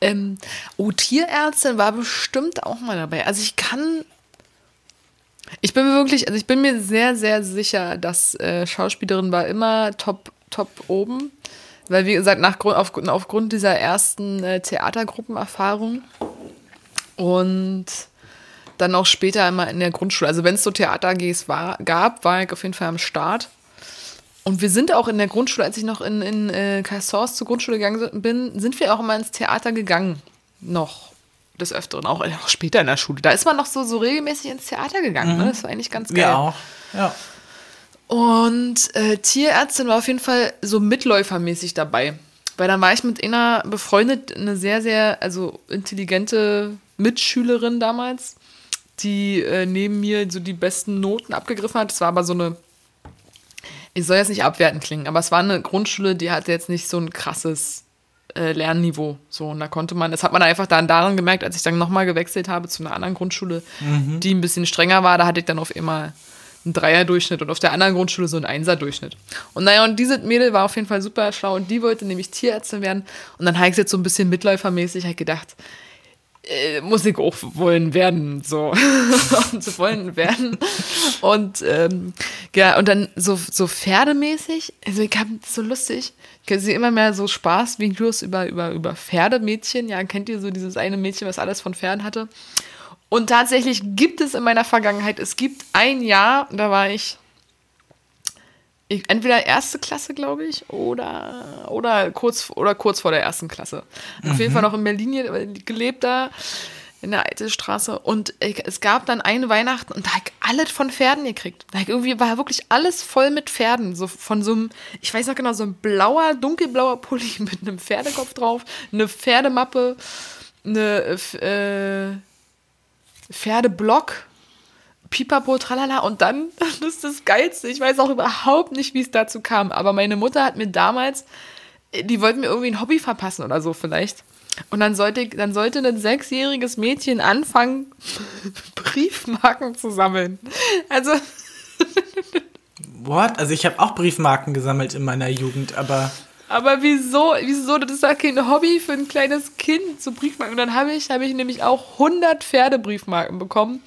S2: Ähm, oh, Tierärztin war bestimmt auch mal dabei. Also ich kann. Ich bin mir wirklich, also ich bin mir sehr, sehr sicher, dass äh, Schauspielerin war immer top, top oben. Weil, wie gesagt, nach, auf, aufgrund dieser ersten äh, Theatergruppenerfahrung und dann auch später immer in der Grundschule. Also wenn es so Theater-AGs war, gab, war ich auf jeden Fall am Start. Und wir sind auch in der Grundschule, als ich noch in, in äh, Cassors zur Grundschule gegangen bin, sind wir auch immer ins Theater gegangen. Noch des Öfteren, auch, äh, auch später in der Schule. Da ist man noch so, so regelmäßig ins Theater gegangen. Ne? Das war eigentlich ganz geil.
S1: Wir auch. Ja.
S2: Und äh, Tierärztin war auf jeden Fall so mitläufermäßig dabei. Weil dann war ich mit einer befreundet, eine sehr, sehr, also intelligente Mitschülerin damals, die äh, neben mir so die besten Noten abgegriffen hat. Es war aber so eine, ich soll jetzt nicht abwertend klingen, aber es war eine Grundschule, die hatte jetzt nicht so ein krasses äh, Lernniveau. So, und da konnte man, das hat man einfach dann daran gemerkt, als ich dann nochmal gewechselt habe zu einer anderen Grundschule, die ein bisschen strenger war, da hatte ich dann auf einmal einen Dreier-Durchschnitt und auf der anderen Grundschule so einen Einser-Durchschnitt. Und naja, und diese Mädel war auf jeden Fall super schlau und die wollte nämlich Tierärztin werden. Und dann habe ich jetzt so ein bisschen mitläufermäßig halt gedacht, äh, muss ich auch wollen werden, so. und wollen werden. Und ähm, ja, und dann so, so pferdemäßig, also ich habe so lustig, ich sehe immer mehr so Spaßvideos über, über, über Pferdemädchen. Ja, kennt ihr so dieses eine Mädchen, was alles von Pferden hatte? Und tatsächlich gibt es in meiner Vergangenheit, es gibt ein Jahr, da war ich, ich entweder erste Klasse, glaube ich, oder, oder, kurz, oder kurz vor der ersten Klasse. Auf jeden Fall noch in Berlin ge- gelebt da. in der Eitelstraße. Und ich, es gab dann eine Weihnachten und da habe ich alles von Pferden gekriegt. Da ich irgendwie war wirklich alles voll mit Pferden. So von so einem, ich weiß noch genau, so ein blauer, dunkelblauer Pulli mit einem Pferdekopf drauf, eine Pferdemappe, eine äh, Pferdeblock. Pipapo, tralala. Und dann, das ist das Geilste, ich weiß auch überhaupt nicht, wie es dazu kam, aber meine Mutter hat mir damals, die wollten mir irgendwie ein Hobby verpassen oder so vielleicht. Und dann sollte, dann sollte ein sechsjähriges Mädchen anfangen, Briefmarken zu sammeln. Also.
S1: What? Also ich habe auch Briefmarken gesammelt in meiner Jugend, aber.
S2: Aber wieso, wieso, das ist ja kein Hobby für ein kleines Kind, so Briefmarken. Und dann habe ich, hab ich nämlich auch 100 Pferdebriefmarken bekommen.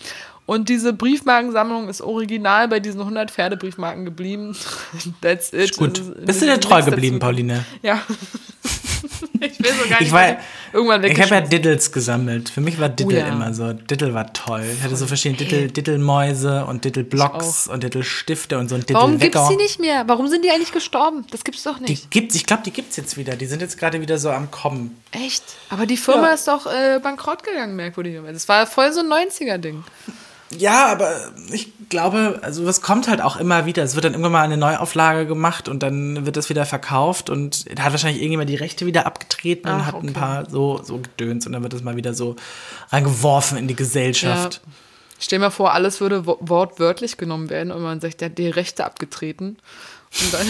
S2: Und diese Briefmarkensammlung ist original bei diesen 100 Pferdebriefmarken geblieben.
S1: That's it. Gut. Also, Bist du dir treu geblieben, Pauline?
S2: Ja.
S1: ich will so gar nicht. Ich, war, irgendwann ich habe ja Diddles gesammelt. Für mich war Diddle oh, ja. immer so. Diddle war toll. Ich hatte so verschiedene Diddle, Diddle-Mäuse und Diddle-Blocks und Diddle-Stifte und so ein
S2: Diddle Warum gibt es die nicht mehr? Warum sind die eigentlich gestorben? Das gibt's doch nicht.
S1: Die gibt's, ich glaube, die gibt es jetzt wieder. Die sind jetzt gerade wieder so am Kommen.
S2: Echt? Aber die Firma ja. ist doch äh, bankrott gegangen, merkwürdigerweise. Das war voll so ein 90er-Ding.
S1: Ja, aber ich glaube, also was kommt halt auch immer wieder. Es wird dann irgendwann mal eine Neuauflage gemacht und dann wird das wieder verkauft und da hat wahrscheinlich irgendjemand die Rechte wieder abgetreten Ach, und hat okay. ein paar so, so gedöns und dann wird das mal wieder so reingeworfen in die Gesellschaft. Ja.
S2: Stell mir vor, alles würde wortwörtlich genommen werden und man sagt, der hat die Rechte abgetreten. Und dann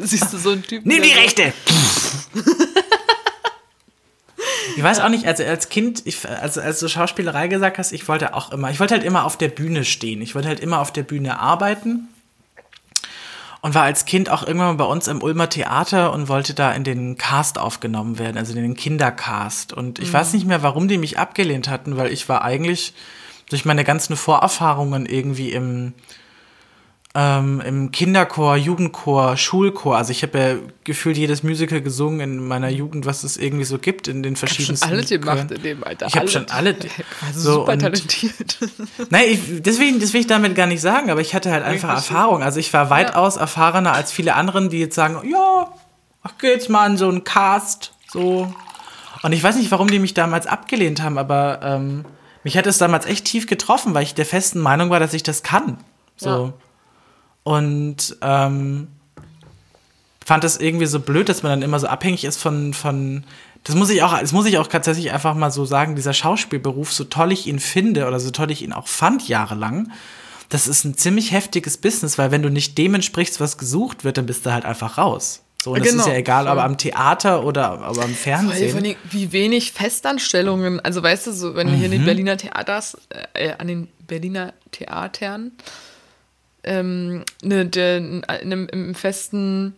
S2: siehst du so einen Typen.
S1: Nimm die Rechte! Ich weiß auch nicht, also als Kind, ich, also als du Schauspielerei gesagt hast, ich wollte auch immer, ich wollte halt immer auf der Bühne stehen. Ich wollte halt immer auf der Bühne arbeiten. Und war als Kind auch irgendwann mal bei uns im Ulmer Theater und wollte da in den Cast aufgenommen werden, also in den Kindercast. Und ich mhm. weiß nicht mehr, warum die mich abgelehnt hatten, weil ich war eigentlich durch meine ganzen Vorerfahrungen irgendwie im, ähm, im Kinderchor, Jugendchor, Schulchor. Also ich habe ja gefühlt jedes Musical gesungen in meiner Jugend, was es irgendwie so gibt in den verschiedenen. Ich
S2: habe schon alle gemacht in dem Alter.
S1: Ich habe schon alle.
S2: Also so, super talentiert.
S1: Nein, ich, deswegen, das will ich damit gar nicht sagen, aber ich hatte halt einfach Erfahrung. Also ich war weitaus ja. erfahrener als viele anderen, die jetzt sagen, ja, ach, geh jetzt mal in so einen Cast, so. Und ich weiß nicht, warum die mich damals abgelehnt haben, aber ähm, mich hat es damals echt tief getroffen, weil ich der festen Meinung war, dass ich das kann. So. Ja. Und ähm, fand das irgendwie so blöd, dass man dann immer so abhängig ist von, von das muss ich auch, das muss ich auch tatsächlich einfach mal so sagen, dieser Schauspielberuf, so toll ich ihn finde oder so toll ich ihn auch fand jahrelang, das ist ein ziemlich heftiges Business, weil wenn du nicht dem entsprichst, was gesucht wird, dann bist du halt einfach raus. So, und genau, das ist ja egal, aber am Theater oder aber am Fernsehen.
S2: Vor allem, wie wenig Festanstellungen, also weißt du, so, wenn mhm. hier in den mhm. Berliner Theaters, äh, an den Berliner Theatern ähm, ne, de, in einem, im festen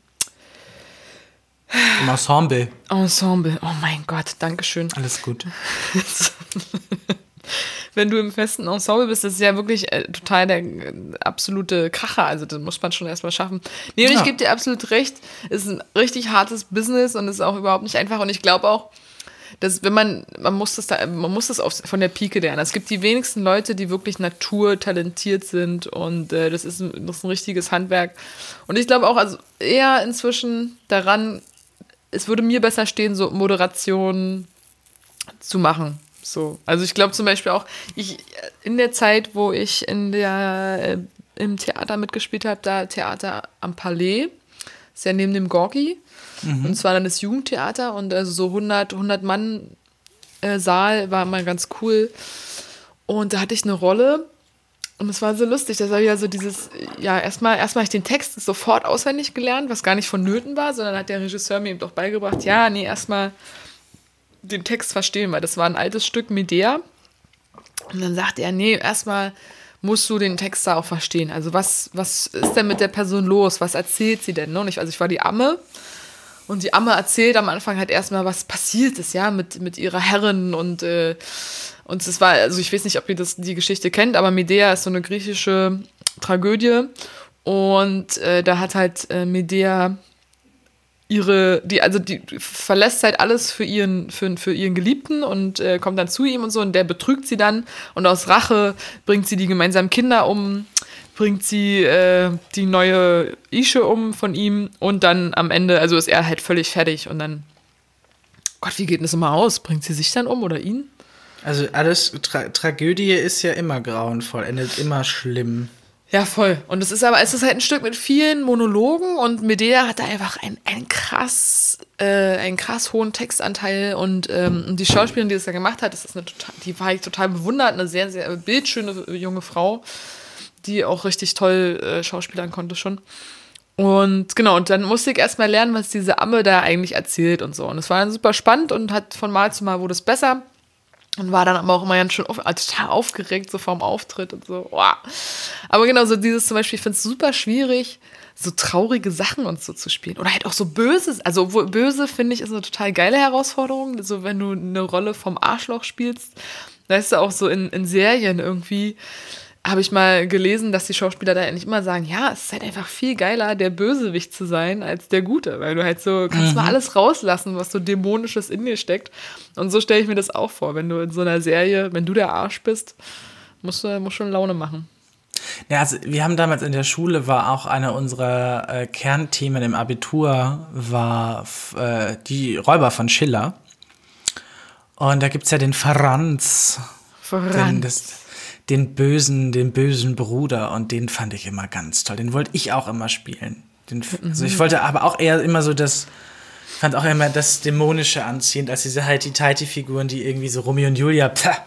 S1: im Ensemble.
S2: Ensemble. Oh mein Gott, Dankeschön.
S1: Alles gut.
S2: Wenn du im festen Ensemble bist, das ist ja wirklich äh, total der äh, absolute Kracher. Also, das muss man schon erstmal schaffen. Nee, und ja. ich gebe dir absolut recht. Es ist ein richtig hartes Business und es ist auch überhaupt nicht einfach. Und ich glaube auch, dass wenn man, man muss das da, man muss das auf, von der Pike lernen. Es gibt die wenigsten Leute, die wirklich naturtalentiert sind und äh, das, ist ein, das ist ein richtiges Handwerk. Und ich glaube auch, also eher inzwischen daran, es würde mir besser stehen, so Moderation zu machen. So. Also ich glaube zum Beispiel auch, ich in der Zeit, wo ich in der, äh, im Theater mitgespielt habe, da Theater am Palais, ist ja neben dem Gorki. Mhm. Und zwar dann das Jugendtheater und also so 100, 100 Mann äh, Saal war mal ganz cool. Und da hatte ich eine Rolle und es war so lustig. Das war ja so dieses, ja, erstmal, habe ich den Text sofort auswendig gelernt, was gar nicht vonnöten war, sondern hat der Regisseur mir eben doch beigebracht, ja, nee, erstmal den Text verstehen, weil das war ein altes Stück Medea. Und dann sagte er, nee, erstmal musst du den Text da auch verstehen. Also was, was ist denn mit der Person los? Was erzählt sie denn? Und ich, also ich war die Amme und die Amme erzählt am Anfang halt erstmal, was passiert ist, ja, mit, mit ihrer Herrin und, äh, und es war, also ich weiß nicht, ob ihr das, die Geschichte kennt, aber Medea ist so eine griechische Tragödie und äh, da hat halt äh, Medea ihre, die, also die verlässt halt alles für ihren, für, für ihren Geliebten und äh, kommt dann zu ihm und so und der betrügt sie dann und aus Rache bringt sie die gemeinsamen Kinder um bringt sie äh, die neue Ische um von ihm und dann am Ende, also ist er halt völlig fertig und dann, Gott, wie geht denn das immer aus? Bringt sie sich dann um oder ihn?
S1: Also alles, Tra Tragödie ist ja immer grauenvoll, endet immer schlimm.
S2: Ja, voll. Und es ist aber, es ist halt ein Stück mit vielen Monologen und Medea hat da einfach einen, einen krass, äh, einen krass hohen Textanteil und ähm, die Schauspielerin, die das da gemacht hat, das ist eine total, die war ich total bewundert, eine sehr, sehr bildschöne junge Frau, die auch richtig toll äh, schauspielern konnte schon. Und genau, und dann musste ich erstmal lernen, was diese Amme da eigentlich erzählt und so. Und es war dann super spannend und hat von Mal zu Mal wurde es besser. Und war dann aber auch immer ganz schön auf, also total aufgeregt, so vorm Auftritt und so. Wow. Aber genau, so dieses zum Beispiel, ich finde es super schwierig, so traurige Sachen und so zu spielen. Oder halt auch so böse. Also, obwohl böse finde ich, ist eine total geile Herausforderung. So, wenn du eine Rolle vom Arschloch spielst, weißt du, auch so in, in Serien irgendwie habe ich mal gelesen, dass die Schauspieler da eigentlich immer sagen, ja, es ist halt einfach viel geiler, der Bösewicht zu sein, als der Gute, weil du halt so, kannst mhm. mal alles rauslassen, was so dämonisches in dir steckt. Und so stelle ich mir das auch vor, wenn du in so einer Serie, wenn du der Arsch bist, musst du musst schon Laune machen.
S1: Ja, also wir haben damals in der Schule war auch einer unserer äh, Kernthemen im Abitur war äh, die Räuber von Schiller. Und da gibt es ja den Franz.
S2: Franz. Den,
S1: bösen, den bösen Bruder und den fand ich immer ganz toll. Den wollte ich auch immer spielen. Den, also ich wollte aber auch eher immer so das, fand auch immer das Dämonische anziehend, als diese Heidi-Teiti-Figuren, die irgendwie so Romeo und Julia, pah,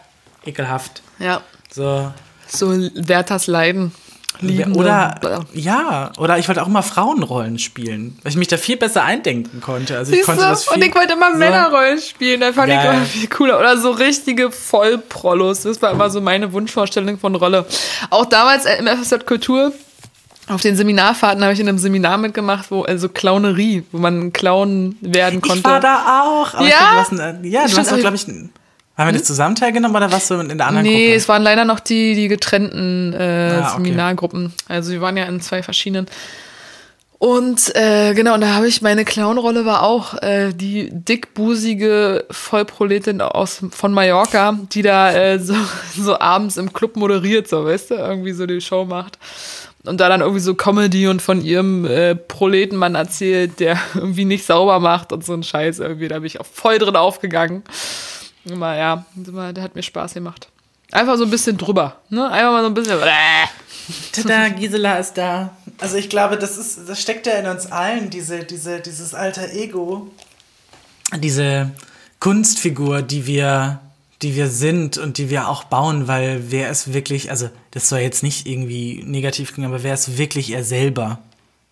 S1: ekelhaft.
S2: Ja.
S1: So.
S2: So Werthers Leiden.
S1: Liebende. Oder ja, oder ich wollte auch immer Frauenrollen spielen, weil ich mich da viel besser eindenken konnte. Also ich konnte das viel,
S2: und ich wollte immer so Männerrollen spielen, da fand Geil. ich immer viel cooler. Oder so richtige Vollprollos. Das war immer so meine Wunschvorstellung von Rolle. Auch damals im FSJ Kultur auf den Seminarfahrten habe ich in einem Seminar mitgemacht, wo also Clownerie, wo man Clown werden konnte. Ich
S1: war da auch.
S2: ja,
S1: glaub, du hast, ja, du hast auch, glaube ich, haben wir das hm? zusammen teilgenommen oder was so in der anderen
S2: nee,
S1: Gruppe?
S2: Nee, es waren leider noch die, die getrennten äh, ah, okay. Seminargruppen. Also wir waren ja in zwei verschiedenen. Und äh, genau, und da habe ich meine Clownrolle war auch äh, die dickbusige Vollproletin aus von Mallorca, die da äh, so, so abends im Club moderiert, so weißt du, irgendwie so die Show macht. Und da dann irgendwie so Comedy und von ihrem äh, Proletenmann erzählt, der irgendwie nicht sauber macht und so ein Scheiß irgendwie. Da bin ich auch voll drin aufgegangen. Immer, ja, der hat mir Spaß gemacht. Einfach so ein bisschen drüber, ne? Einfach mal so ein bisschen.
S1: Tada, Gisela ist da. Also ich glaube, das ist, das steckt ja in uns allen, diese, diese, dieses alter Ego. Diese Kunstfigur, die wir, die wir sind und die wir auch bauen, weil wer ist wirklich, also das soll jetzt nicht irgendwie negativ klingen, aber wer ist wirklich er selber?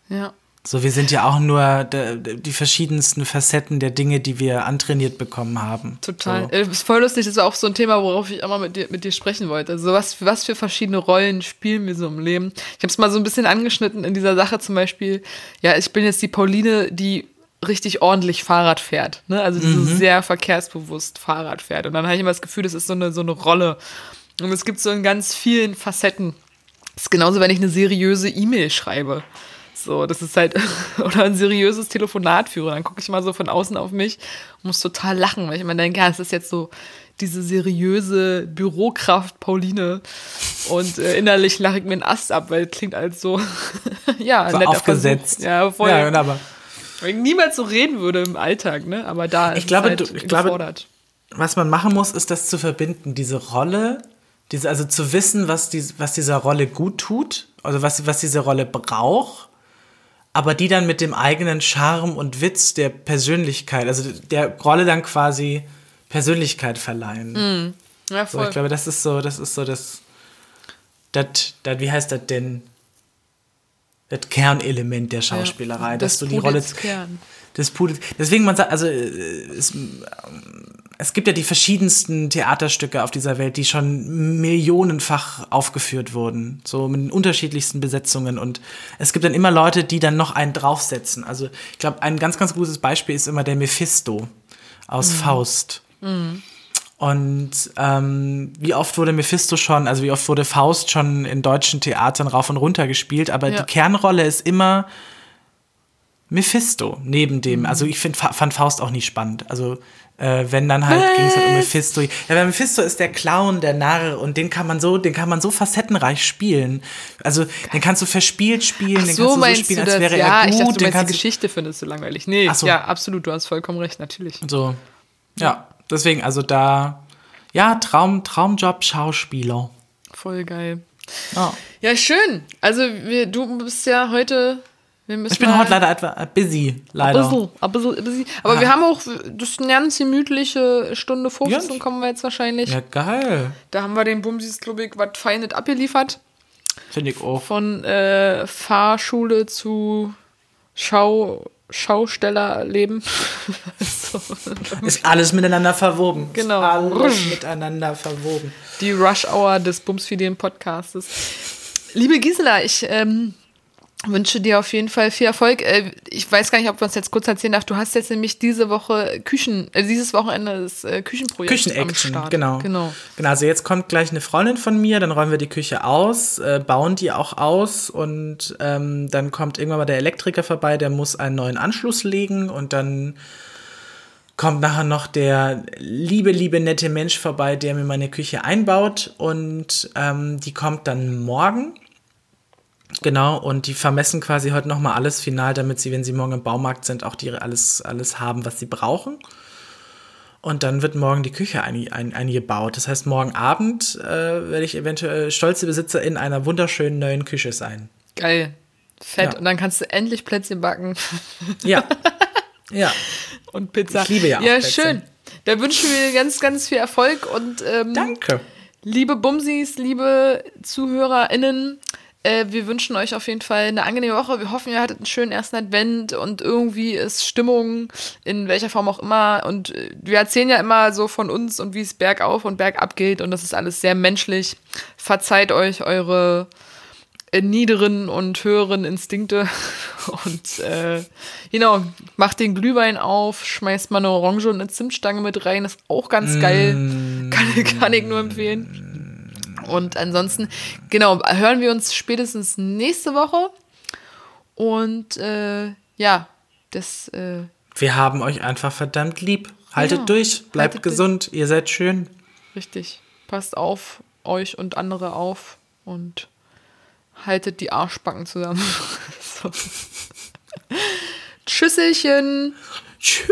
S2: Ja.
S1: So, wir sind ja auch nur die verschiedensten Facetten der Dinge, die wir antrainiert bekommen haben.
S2: Total.
S1: So.
S2: Das äh, ist voll lustig, das ist auch so ein Thema, worauf ich immer mit dir, mit dir sprechen wollte. Also, was, was für verschiedene Rollen spielen wir so im Leben? Ich habe es mal so ein bisschen angeschnitten in dieser Sache zum Beispiel. Ja, ich bin jetzt die Pauline, die richtig ordentlich Fahrrad fährt. Ne? Also, die mhm. so sehr verkehrsbewusst Fahrrad fährt. Und dann habe ich immer das Gefühl, das ist so eine, so eine Rolle. Und es gibt so in ganz vielen Facetten. Das ist genauso, wenn ich eine seriöse E-Mail schreibe. So, das ist halt, oder ein seriöses Telefonat führe. Dann gucke ich mal so von außen auf mich und muss total lachen, weil ich immer denke, ja, es ist jetzt so diese seriöse Bürokraft Pauline. Und äh, innerlich lache ich mir einen Ast ab, weil es klingt als so, ja,
S1: so aufgesetzt.
S2: Versuch. Ja, voll.
S1: Ja, aber.
S2: Weil ich niemals so reden würde im Alltag, ne? Aber da
S1: ich ist glaube, halt du, ich gefordert. glaube, was man machen muss, ist das zu verbinden, diese Rolle, diese, also zu wissen, was, die, was dieser Rolle gut tut, also was, was diese Rolle braucht aber die dann mit dem eigenen Charme und Witz der Persönlichkeit, also der Rolle dann quasi Persönlichkeit verleihen.
S2: Mm. Ja, voll.
S1: So, ich glaube, das ist so, das ist so das, das, das wie heißt das denn? Das Kernelement der Schauspielerei, ja, dass du die Rolle.
S2: Kern.
S1: Das Pudels. Deswegen man sagt, also es, es gibt ja die verschiedensten Theaterstücke auf dieser Welt, die schon millionenfach aufgeführt wurden, so mit den unterschiedlichsten Besetzungen. Und es gibt dann immer Leute, die dann noch einen draufsetzen. Also ich glaube, ein ganz, ganz gutes Beispiel ist immer der Mephisto aus mhm. Faust. Mhm. Und ähm, wie oft wurde Mephisto schon, also wie oft wurde Faust schon in deutschen Theatern rauf und runter gespielt, aber ja. die Kernrolle ist immer Mephisto neben dem. Also ich find, fand Faust auch nicht spannend. Also äh, wenn dann halt ging es halt um Mephisto. Ja, weil Mephisto ist der Clown, der Narr und den kann man so, den kann man so facettenreich spielen. Also den kannst du verspielt spielen,
S2: Ach
S1: den
S2: so,
S1: kannst
S2: du
S1: so spielen,
S2: als
S1: wäre
S2: ja,
S1: er gut.
S2: Ich dachte, du
S1: den
S2: kannst die Geschichte findest du langweilig. Nee,
S1: so.
S2: ja, absolut, du hast vollkommen recht, natürlich.
S1: So, ja, deswegen, also da, Ja, Traum, Traumjob Schauspieler.
S2: Voll geil.
S1: Ja.
S2: Ja, schön. Also wir, du bist ja heute.
S1: Ich bin heute leider etwas busy, leider.
S2: ein bisschen, ein bisschen. Aber
S1: Ah.
S2: wir haben auch, das ist eine ganz gemütliche Stunde 15,
S1: Ja.
S2: kommen wir jetzt wahrscheinlich.
S1: Ja, geil.
S2: Da haben wir den Bumsis, glaube ich, was Feines abgeliefert.
S1: Finde ich auch.
S2: Von äh, Fahrschule zu Schau, Schaustellerleben. so.
S1: Ist alles miteinander verwoben.
S2: Genau.
S1: Ist alles miteinander verwoben.
S2: Die Rush Hour des Bumsfidien-Podcastes. Liebe Gisela, ich ähm, wünsche dir auf jeden Fall viel Erfolg. Äh, ich weiß gar nicht, ob man es jetzt kurz erzählen darf. Du hast jetzt nämlich diese Woche Küchen, äh, dieses Wochenende das äh, Küchenprojekt
S1: Küchenaction, genau.
S2: genau.
S1: Genau, also jetzt kommt gleich eine Freundin von mir, dann räumen wir die Küche aus, äh, bauen die auch aus und ähm, dann kommt irgendwann mal der Elektriker vorbei, der muss einen neuen Anschluss legen und dann kommt nachher noch der liebe, liebe, nette Mensch vorbei, der mir meine Küche einbaut und ähm, die kommt dann morgen. Genau, und die vermessen quasi heute nochmal alles final, damit sie, wenn sie morgen im Baumarkt sind, auch die alles, alles haben, was sie brauchen. Und dann wird morgen die Küche ein, ein, eingebaut. Das heißt, morgen Abend äh, werde ich eventuell stolze Besitzer in einer wunderschönen neuen Küche sein.
S2: Geil. Fett.
S1: Ja.
S2: Und dann kannst du endlich Plätzchen backen
S1: Ja. ja.
S2: und Pizza.
S1: Ich liebe ja auch
S2: Ja,
S1: Plätzchen.
S2: schön. Da wünschen wir dir ganz, ganz viel Erfolg und ähm,
S1: Danke.
S2: Liebe Bumsis, liebe ZuhörerInnen, äh, wir wünschen euch auf jeden Fall eine angenehme Woche. Wir hoffen, ihr hattet einen schönen ersten Advent und irgendwie ist Stimmung in welcher Form auch immer. Und äh, wir erzählen ja immer so von uns und wie es bergauf und bergab geht und das ist alles sehr menschlich. Verzeiht euch eure äh, niederen und höheren Instinkte und äh, genau, macht den Glühwein auf, schmeißt mal eine Orange und eine Zimtstange mit rein, ist auch ganz geil. Kann, kann ich nur empfehlen. Und ansonsten, genau, hören wir uns spätestens nächste Woche. Und äh, ja, das äh,
S1: Wir haben euch einfach verdammt lieb. Haltet
S2: Ja,
S1: durch, bleibt
S2: haltet durch.
S1: gesund, ihr seid schön.
S2: richtig. Passt auf euch und andere auf und haltet die Arschbacken zusammen. so. Tschüsselchen.
S1: Tschüss.